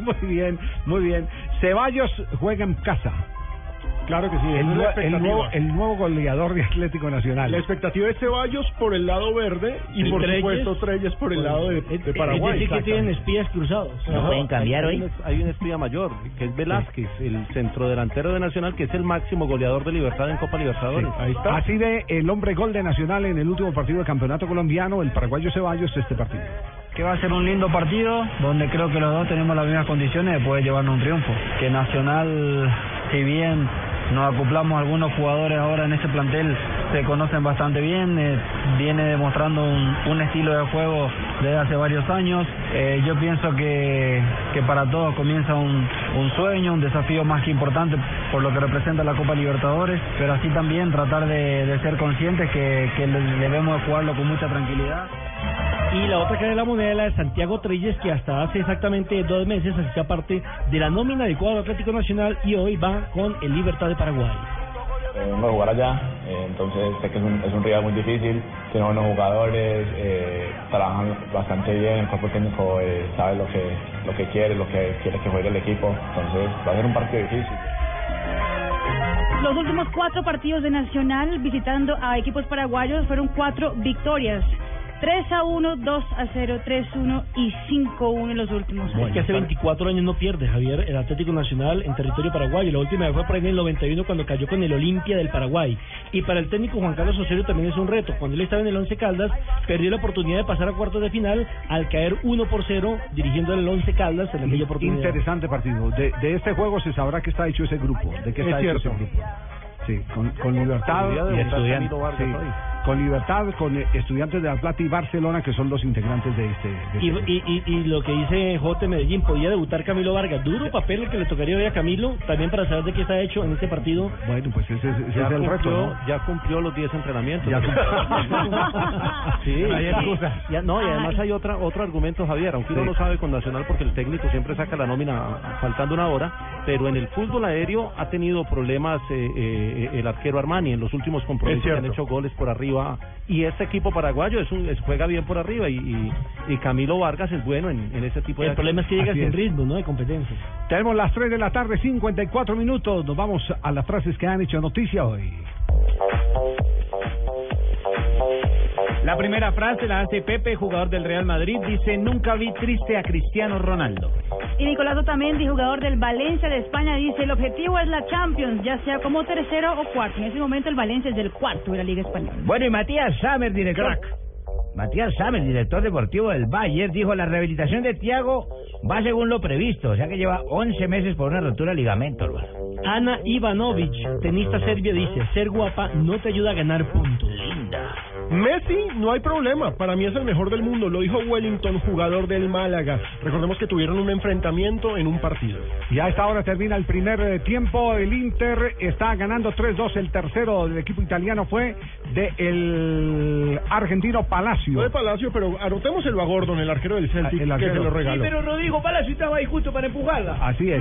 (laughs) muy bien, muy bien. Ceballos juega en casa. Claro que sí, El, nue- nuevo, el nuevo goleador de Atlético Nacional. La expectativa es Ceballos por el lado verde y El por Treyes. supuesto Treyes por el lado de, de Paraguay. Es decir, que tienen espías cruzados. Ajá. Hay- hay un- Hay un espía mayor, que es Velázquez, el centrodelantero de Nacional, que es el máximo goleador de Libertad en Copa Libertadores. Así de el hombre gol de Nacional en el último partido del campeonato colombiano, el paraguayo Ceballos, este partido. que va a ser un lindo partido donde creo que los dos tenemos las mismas condiciones de poder llevarnos un triunfo. Que Nacional, si bien nos acoplamos algunos jugadores ahora en este plantel, se conocen bastante bien, eh, viene demostrando un, un estilo de juego desde hace varios años. Eh, yo pienso que, que para todos comienza un, un sueño, un desafío más que importante por lo que representa la Copa Libertadores, pero así también tratar de, ser conscientes que, que debemos de jugarlo con mucha tranquilidad. Y la otra cara de la moneda, la de Santiago Treyes, que hasta hace exactamente dos meses hacía parte de la nómina del cuadro Atlético Nacional y hoy va con el Libertad de Paraguay. Eh, vengo a jugar allá, eh, entonces sé que es un, es un rival muy difícil, tiene buenos jugadores, eh, trabajan bastante bien, el cuerpo técnico eh, sabe lo que, lo que quiere, lo que quiere que juegue el equipo, entonces va a ser un partido difícil. Los últimos cuatro partidos de Nacional visitando a equipos paraguayos fueron cuatro victorias. 3 a 1, 2 a 0, 3 a 1 y 5 a 1 en los últimos Es años. que hace 24 años no pierde, Javier, el Atlético Nacional en territorio paraguayo. La última vez fue por ahí en el 91 cuando cayó con el Olimpia del Paraguay. Y para el técnico Juan Carlos Osorio también es un reto. Cuando él estaba en el Once Caldas, perdió la oportunidad de pasar a cuartos de final al caer 1 por 0 dirigiendo el Once Caldas en aquella oportunidad. Interesante partido. De, de este juego se sabrá que está hecho ese grupo. De qué Es está hecho cierto. ese grupo. Sí, con, con Libertad y debutar Estudiantes. Sí, hoy. Con Libertad, con eh, Estudiantes de La Plata y Barcelona, que son los integrantes de este. de este Y, grupo. y, y, y lo que dice J. Medellín, podía debutar Camilo Vargas. Duro papel el que le tocaría hoy a Camilo, también para saber de qué está hecho en este partido. Bueno, pues ese, ese Ya es el reto. cumplió, ¿no? ya cumplió los 10 entrenamientos. Ya (laughs) sí, No hay ya- no, y además hay otra otro argumento, Javier, aunque uno Sí. lo sabe con Nacional porque el técnico siempre saca la nómina faltando una hora, pero en el fútbol aéreo ha tenido problemas eh, eh, el arquero Armani en los últimos compromisos han hecho goles por arriba y este equipo paraguayo es un, es- juega bien por arriba y, y, y Camilo Vargas es bueno en, en ese tipo de El problema es que llega Así sin es. ritmo, ¿no? De competencia. Tenemos las 3 de la tarde, 54 minutos. Nos vamos a las frases que han hecho noticia hoy. La primera frase la hace Pepe, jugador del Real Madrid, dice, nunca vi triste a Cristiano Ronaldo. Y Nicolás Otamendi, jugador del Valencia de España, dice, el objetivo es la Champions, ya sea como tercero o cuarto. En ese momento el Valencia es del cuarto de la Liga Española. Bueno, y Matías Samer, director. Matías Samer, director deportivo del Bayern, dijo la rehabilitación de Tiago va según lo previsto, o sea que lleva 11 meses por una rotura de ligamento, hermano. Ana Ivanovic, tenista serbia, dice, ser guapa no te ayuda a ganar puntos. Linda. Messi, no hay problema. Para mí es el mejor del mundo. Lo dijo Wellington, jugador del Málaga. Recordemos que tuvieron un enfrentamiento en un partido. Y a esta hora termina el primer eh, tiempo. El Inter está ganando 3-2. El tercero del equipo italiano fue de el argentino Palacio. Fue de Palacio, pero anotemos el Gordon, el arquero del Celtic, Ah, el que arquero. se lo regaló. pero Rodrigo Palacio estaba ahí justo para empujarla. Así es.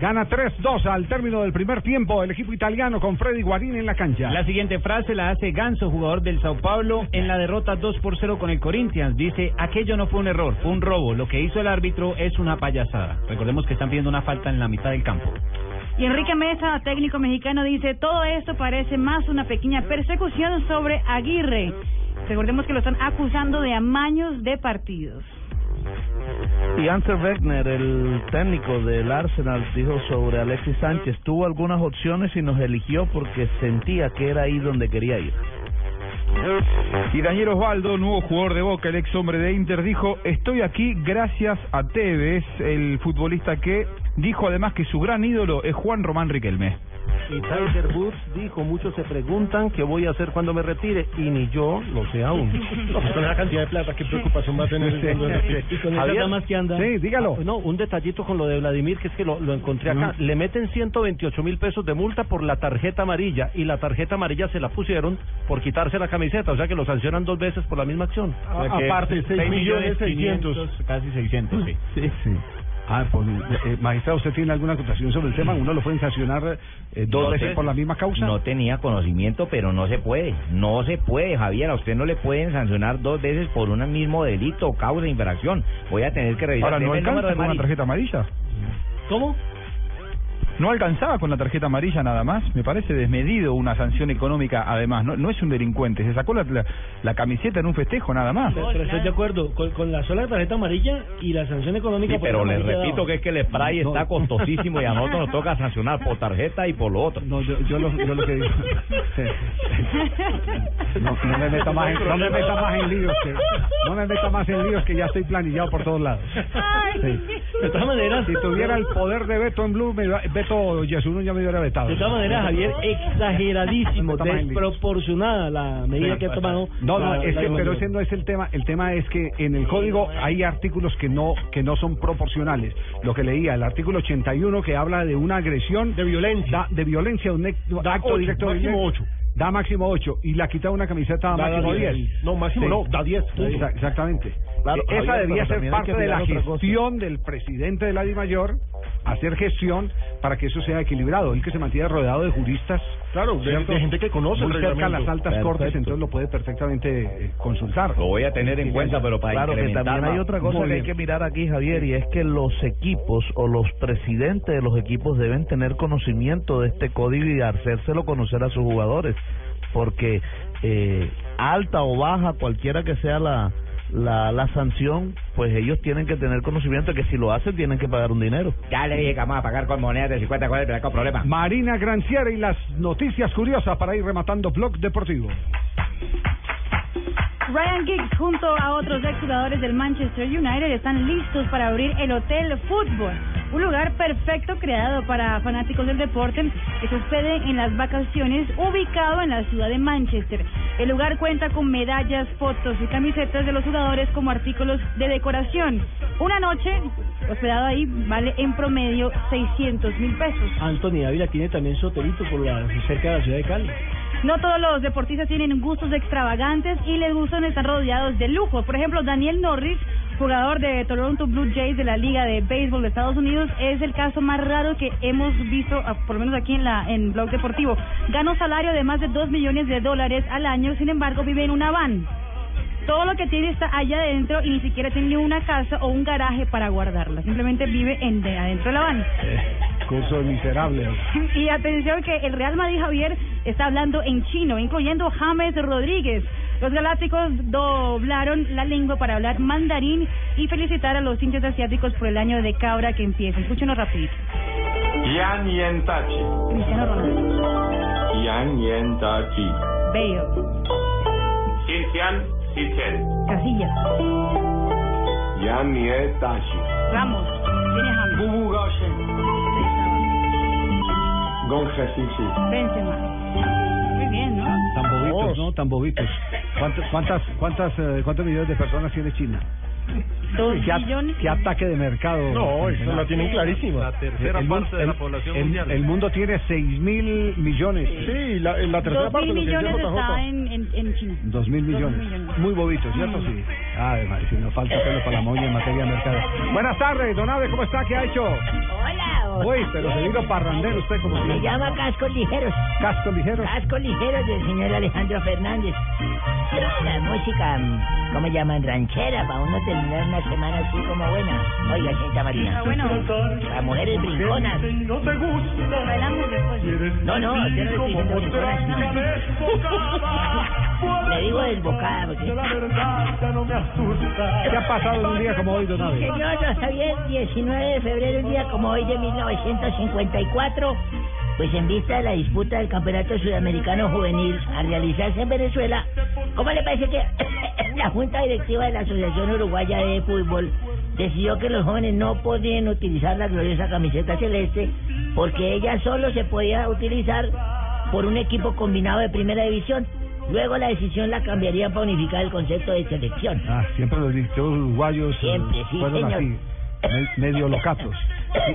Gana 3-2 al término del primer tiempo el equipo italiano con Freddy Guarín en la cancha. La siguiente frase la hace Ganso, jugador del Sao Paulo, en la derrota 2 por 0 con el Corinthians. Dice, aquello no fue un error, fue un robo. Lo que hizo el árbitro es una payasada. Recordemos que están pidiendo una falta en la mitad del campo. Y Enrique Mesa, técnico mexicano, dice, todo esto parece más una pequeña persecución sobre Aguirre. Recordemos que lo están acusando de amaños de partidos. Y Ansel Wegner, el técnico del Arsenal, dijo sobre Alexis Sánchez, tuvo algunas opciones y nos eligió porque sentía que era ahí donde quería ir. Y Daniel Osvaldo, nuevo jugador de Boca, el ex hombre de Inter, dijo, estoy aquí gracias a Tevez, el futbolista que dijo además que su gran ídolo es Juan Román Riquelme. Y Tiger Woods dijo, muchos se preguntan qué voy a hacer cuando me retire, y ni yo lo sé aún. Pues con esa cantidad de plata, qué preocupación va a tener el Y con Javier, esas damas que andan. Sí, dígalo. Ah, No, un detallito con lo de Vladimir, que es que lo, lo encontré acá. Le meten 128 mil pesos de multa por la tarjeta amarilla, y la tarjeta amarilla se la pusieron por quitarse la camiseta, o sea que lo sancionan dos veces por la misma acción. Aparte, seis millones seiscientos. Casi 600, sí. Sí, sí. Ah, pues, eh, magistrado, ¿usted tiene alguna acotación sobre el tema? ¿Uno lo pueden sancionar eh, dos No veces sé. por la misma causa? No tenía conocimiento, pero no se puede. No se puede, Javier. A usted no le pueden sancionar dos veces por un mismo delito o causa de infracción. Voy a tener que revisar. Ahora, ¿no Deme el número alcanza de con una Mari. tarjeta amarilla? ¿Cómo? No alcanzaba con la tarjeta amarilla nada más, me parece desmedido una sanción económica además, no, no es un delincuente, se sacó la, la, la camiseta en un festejo nada más. Pero, pero estoy de acuerdo con, con la sola tarjeta amarilla y la sanción económica. Sí, por pero les repito dado. que es que el spray está costosísimo y a nosotros nos toca sancionar por tarjeta y por lo otro. No, yo, yo, lo, yo lo que digo. No, no me meta más en, no me meta más en líos que no me meta más en líos que ya estoy planillado por todos lados. Sí. De todas maneras, Si tuviera el poder de veto en Blue, me, Yesurún ya me hubiera vetado. de todas maneras, Javier, exageradísimo, desproporcionada la medida que ha tomado. No, no, la- es la que, pero ese no es el tema. El tema es que en el código hay artículos que no que no son proporcionales. Lo que leía, el artículo 81 que habla de una agresión de violencia, da, de violencia, un Da acto ocho, directo de. Da máximo 8 y la quita una camiseta da máximo 10. 10. No, máximo no, da 10, punto. Exa- Exactamente. Claro, E- Esa Javier, debía ser parte de la gestión del presidente de la DIMAYOR, hacer gestión para que eso sea equilibrado. El que se mantiene rodeado de juristas. Claro, de- de gente que conoce el Muy cerca las altas Perfecto. cortes, entonces lo puede perfectamente eh, consultar. Lo voy a tener en cuenta, pero para Claro que también hay otra cosa que hay que mirar aquí, Javier, y es que los equipos o los presidentes de los equipos deben tener conocimiento de este código y hacérselo conocer a sus jugadores, porque eh, alta o baja, cualquiera que sea la, la, la sanción, pues ellos tienen que tener conocimiento de que si lo hacen tienen que pagar un dinero. Ya le dije que vamos a pagar con monedas de 50 cuál es el problema. Marina Granciera y las noticias curiosas para ir rematando Blog Deportivo. Ryan Giggs junto a otros exjugadores del Manchester United están listos para abrir el Hotel Fútbol, un lugar perfecto creado para fanáticos del deporte que se hospede en las vacaciones ubicado en la ciudad de Manchester. El lugar cuenta con medallas, fotos y camisetas de los jugadores como artículos de decoración. Una noche hospedado ahí vale en promedio 600 mil pesos. Anthony Ávila tiene también su hotelito por la, cerca de la ciudad de Cali. No todos los deportistas tienen gustos extravagantes y les gustan estar rodeados de lujo. Por ejemplo, Daniel Norris, jugador de Toronto Blue Jays de la Liga de Béisbol de Estados Unidos, es el caso más raro que hemos visto, ah, por lo menos aquí en la en Blog Deportivo. Gana un salario de más de 2 millones de dólares al año, sin embargo, vive en una van. Todo lo que tiene está allá adentro y ni siquiera tiene una casa o un garaje para guardarla. Simplemente vive en de adentro de la van. Curso de miserable. (laughs) Y atención que el Real Madrid Javier está hablando en chino, incluyendo James Rodríguez. Los galácticos doblaron la lengua para hablar mandarín y felicitar a los hinchas asiáticos por el año de cabra que empieza. Escúchenos rapidito. Yan Yen Tachi. Cristiano Ronaldo. Yan Yen Tachi. Bale. Xixian Xichen. Casillas. Yan Yen Tachi. Ramos. Tiene James. Bubu Gaoshen. Gong Xixi. Benzema. Muy bien, ¿no? Tan bobitos, ¿no? no, tan bobitos. ¿Cuántas, cuántas, cuántas, eh, ¿Cuántos millones de personas tiene China? Dos ¿Qué, millones. qué ataque de mercado? No, eso la tienen clarísima. La tercera parte de la población el, mundial. El mundo tiene 6 mil millones. Sí, la, la tercera Dos parte mil de lo que millones dice JJ. está en, en, en China. Dos mil millones. millones. Muy bobitos, ¿cierto? Sí. Ay, madre, si nos falta pelo para la moña en materia de mercado. Buenas tardes, don Abe, ¿cómo está? ¿Qué ha hecho? Hola. Uy, pero se vino parrandero usted como Se siempre. llama Cascos Ligeros. Cascos ligeros. Cascos Ligeros del señor Alejandro Fernández. La música, mm, ¿cómo llaman? Ranchera, para uno terminar una semana así como buena. Oiga, señorita Marina. Ah, bueno. Las mujeres brinconas. No te gusta. Bailamos después. No, no, yo (laughs) no le estoy diciendo brinconas. Le digo desbocada porque... ¿Qué ha pasado en un día como hoy, don? Señor don Javier, 19 de febrero, un día como hoy de 1954, pues en vista de la disputa del Campeonato Sudamericano Juvenil a realizarse en Venezuela, ¿cómo le parece que (coughs) la Junta Directiva de la Asociación Uruguaya de Fútbol decidió que los jóvenes no podían utilizar la gloriosa camiseta celeste porque ella solo se podía utilizar por un equipo combinado de primera división? Luego la decisión la cambiaría para unificar el concepto de selección. Ah, siempre los uruguayos eh, Siempre, sí, fueron señor. así, me- medio locatos.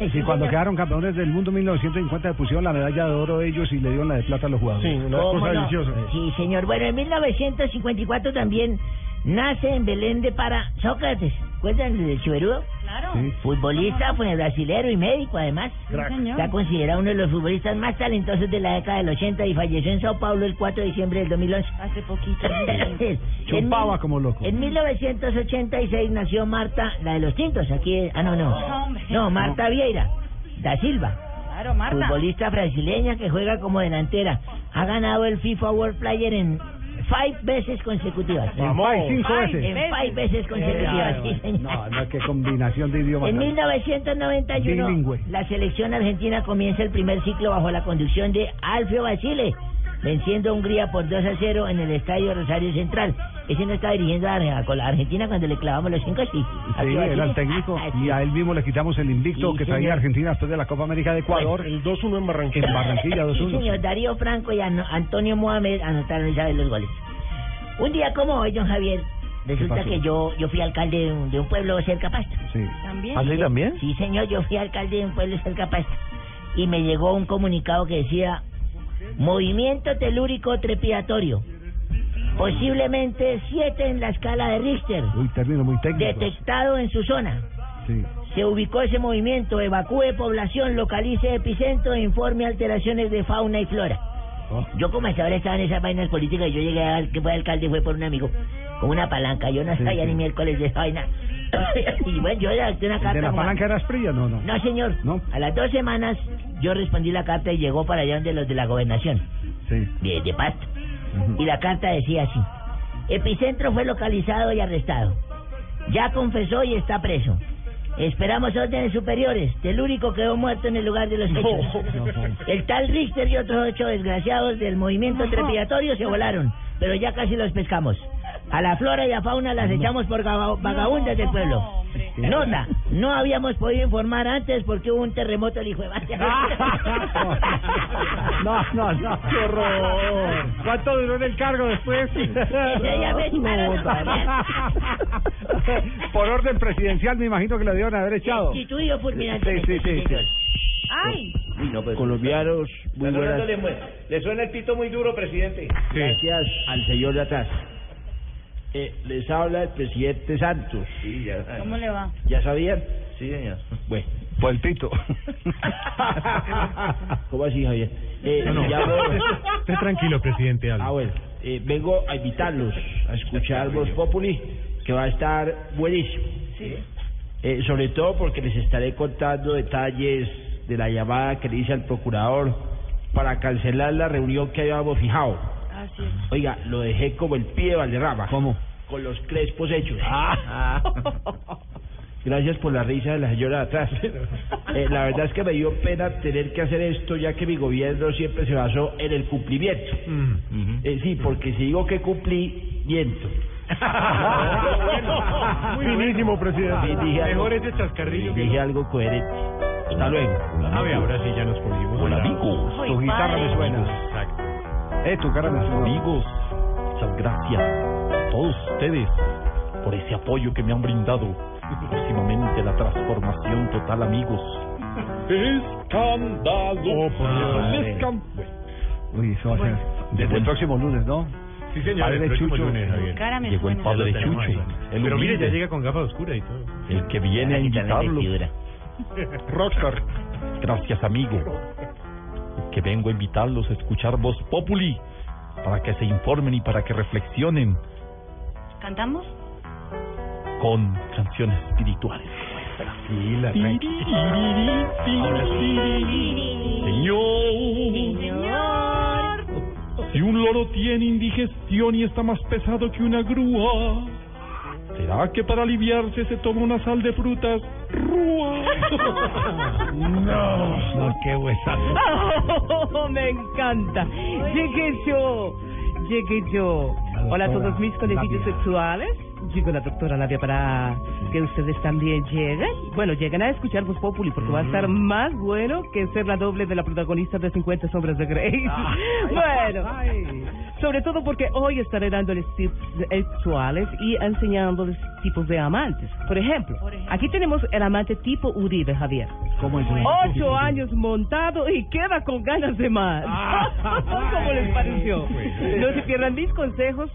Y, y cuando quedaron campeones del mundo en 1950 le pusieron la medalla de oro ellos y le dieron la de plata a los jugadores. Sí, una ¿Cómo cosa no? deliciosa. Sí, señor. Bueno, en 1954 también nace en Belén de Para Sócrates. ¿Recuerdan del Chiverudo? Claro. Sí. Futbolista, fue brasilero y médico además. Está considerado uno de los futbolistas más talentosos de la década del 80 y falleció en Sao Paulo el 4 de diciembre del 2011. Hace poquito. (laughs) En Chupaba mil- como loco. En 1986 nació Marta, la de los tintos, aquí, ah no, No, no, Marta Vieira, da Silva, Claro, Marta. futbolista brasileña que juega como delantera, ha ganado el FIFA World Player en five veces consecutivas. En five, cinco veces. En five veces consecutivas, sí, señor. No, no, qué combinación de idiomas. En 1991, Bilingüe. la selección argentina comienza el primer ciclo bajo la conducción de Alfio Basile, venciendo a Hungría por 2 a 0 en el Estadio Rosario Central. Ese no estaba dirigiendo a con la Argentina cuando le clavamos los cinco, sí. Sí, era el técnico Ah, sí. y a él mismo le quitamos el invicto Sí, que traía señor. Argentina después de la Copa América de Ecuador. El 2-1 en Barranquilla. En Barranquilla, Sí, 2-1. señor, Darío Franco y Antonio Mohamed anotaron esa de los goles. Un día como hoy, don Javier, resulta que yo yo fui alcalde de un, de un pueblo cerca a Pasto. Sí. También. ¿Así también? Sí, señor, yo fui alcalde de un pueblo cerca a Pasto. Y me llegó un comunicado que decía, movimiento telúrico trepidatorio. Posiblemente 7 en la escala de Richter. Uy, término muy técnico. Detectado en su zona. Sí. Se ubicó ese movimiento, evacúe población, localice epicentro e informe alteraciones de fauna y flora. Oh. Yo como hasta ahora estaba en esas vainas políticas, yo llegué al que fue alcalde fue por un amigo, con una palanca, yo no Sí, sabía sí. ni miércoles de esa vaina. (laughs) y bueno, yo redacté una ¿De carta. la como a- palanca eras fría? No, no. No, señor. No. A las dos semanas yo respondí la carta y llegó para allá donde los de la gobernación, Sí. de, de Pasto. Y la carta decía así. Epicentro fue localizado y arrestado. Ya confesó y está preso. Esperamos órdenes superiores. Telúrico quedó muerto en el lugar de los hechos. El tal Richter y otros ocho desgraciados del movimiento trepidatorio se volaron, pero ya casi los pescamos. A la flora y a fauna las echamos por vagabundas del pueblo. Nota, no habíamos podido informar antes porque hubo un terremoto el hijo de (laughs) No, no, no. ¡Qué horror! ¿Cuánto duró en el cargo después? (laughs) Por orden presidencial, me imagino que lo debieron haber echado. Sustituido fulminante. Sí, sí, sí, sí. Ay. Colombianos, muy buenas. Le suena el pito muy duro, presidente. Gracias al señor de atrás. Eh, les habla el presidente Santos. Sí, ya. ¿Cómo le va? ¿Ya sabían? Sí, señor. Bueno, Por el pito. (laughs) ¿cómo así, Javier? Eh, No, no. Esté tranquilo, presidente. Ah, bueno. Eh, vengo a invitarlos a escuchar Voz Populi, que va a estar buenísimo. Eh, sobre todo porque les estaré contando detalles de la llamada que le hice al procurador para cancelar la reunión que habíamos fijado. Así es. Oiga, lo dejé como el pie de Valderrama. ¿Cómo? Con los crespos hechos. Ah. (laughs) Gracias por la risa de la señora de atrás. (laughs) Eh, la verdad es que me dio pena tener que hacer esto ya que mi gobierno siempre se basó en el cumplimiento. Eh, sí, porque si digo que cumplí, miento. (laughs) Finísimo, presidente. Dije algo, Mejor ese chascarrillo que dije algo coherente. Hasta luego. A ver, ahora sí ya nos pudimos. Hola, amigos. Tu guitarra me suena. Exacto. Eh, tu cara me suena. Amigos. Muchas gracias a todos ustedes por ese apoyo que me han brindado. Próximamente la transformación total, amigos. Escándalo. Escándalo. Uy, eso va a ser desde el próximo lunes, ¿no? Sí, señor, Padre el Chucho. lunes, Javier. Cara me Llegó el padre Chucho. ahí. El Pero mire, ya llega con gafas oscuras y todo. el que viene a invitarlos. Rockstar. Gracias, amigo. Que vengo a invitarlos a escuchar Voz Populi para que se informen y para que reflexionen ¿Cantamos? con canciones espirituales. Tranquila, Señor, si un loro tiene indigestión y está más pesado que una grúa, ¿será que para aliviarse se toma una sal de frutas? Rúa. (laughs) No, no, qué huesazo. Oh, me encanta. Llegué yo. Llegué yo. Hola a todos mis conejillos sexuales. Llegó la doctora Nadia para que ustedes también lleguen. Bueno, lleguen a escuchar Voz Populi porque va a estar más bueno que ser la doble de la protagonista de 50 sombras de Grey. (laughs) bueno, sobre todo porque hoy estaré dándoles tips sexuales y enseñándoles tipos de amantes. Por ejemplo, aquí tenemos el amante tipo Uribe, Javier. ¿Cómo es? Ocho (laughs) años montado y queda con ganas de más. (laughs) ¿Cómo les pareció? No se pierdan mis consejos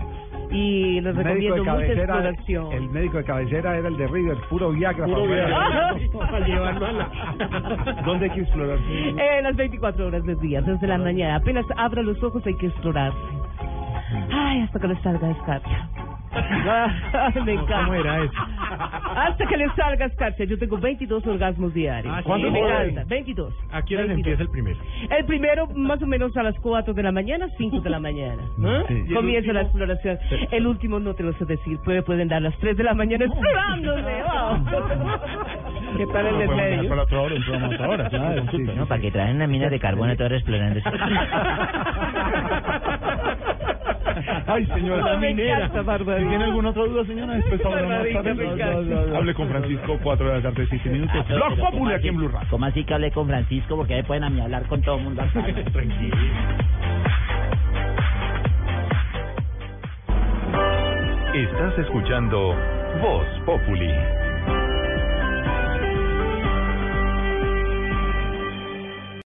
y les El recomiendo de mucha cabecera, exploración. el médico de cabecera era el de River, puro Viagra. Puro (laughs) para- Viagra. Para llevarlo a la- (laughs) ¿Dónde hay que explorar? Eh, las 24 horas del día, desde la mañana. Apenas abra los ojos hay que explorar. Ay, hasta que les salga escarcha. Ah, Me encanta. ¿Cómo era eso? Hasta que les salga escarcha. Yo tengo 22 orgasmos diarios. Ah, sí. ¿Cuánto me encanta? 22. ¿A qué hora 22. empieza el primero? El primero, más o menos a las 4 de la mañana, 5 de la mañana. (laughs) ¿eh? Sí. ¿Y el Comienza la exploración. El último no te lo sé decir, pero pueden dar las 3 de la mañana explorándose. (laughs) wow. ¿Qué tal el del medio? Para otra hora, un programa a otra hora. Claro, sí, No, para que traen una mina de carbono toda hora explorando. Ay, señora, No, la me minera. tiene alguna otra duda, señora, después me. Hable con Francisco, 4 de la tarde, 7 minutos. Ah, Blog ¿cómo Populi aquí en Blue Radio. ¿Cómo así que hablé con Francisco? Porque ahí pueden a mí hablar con todo el mundo. (laughs) Tranquilo. Estás escuchando Voz Populi.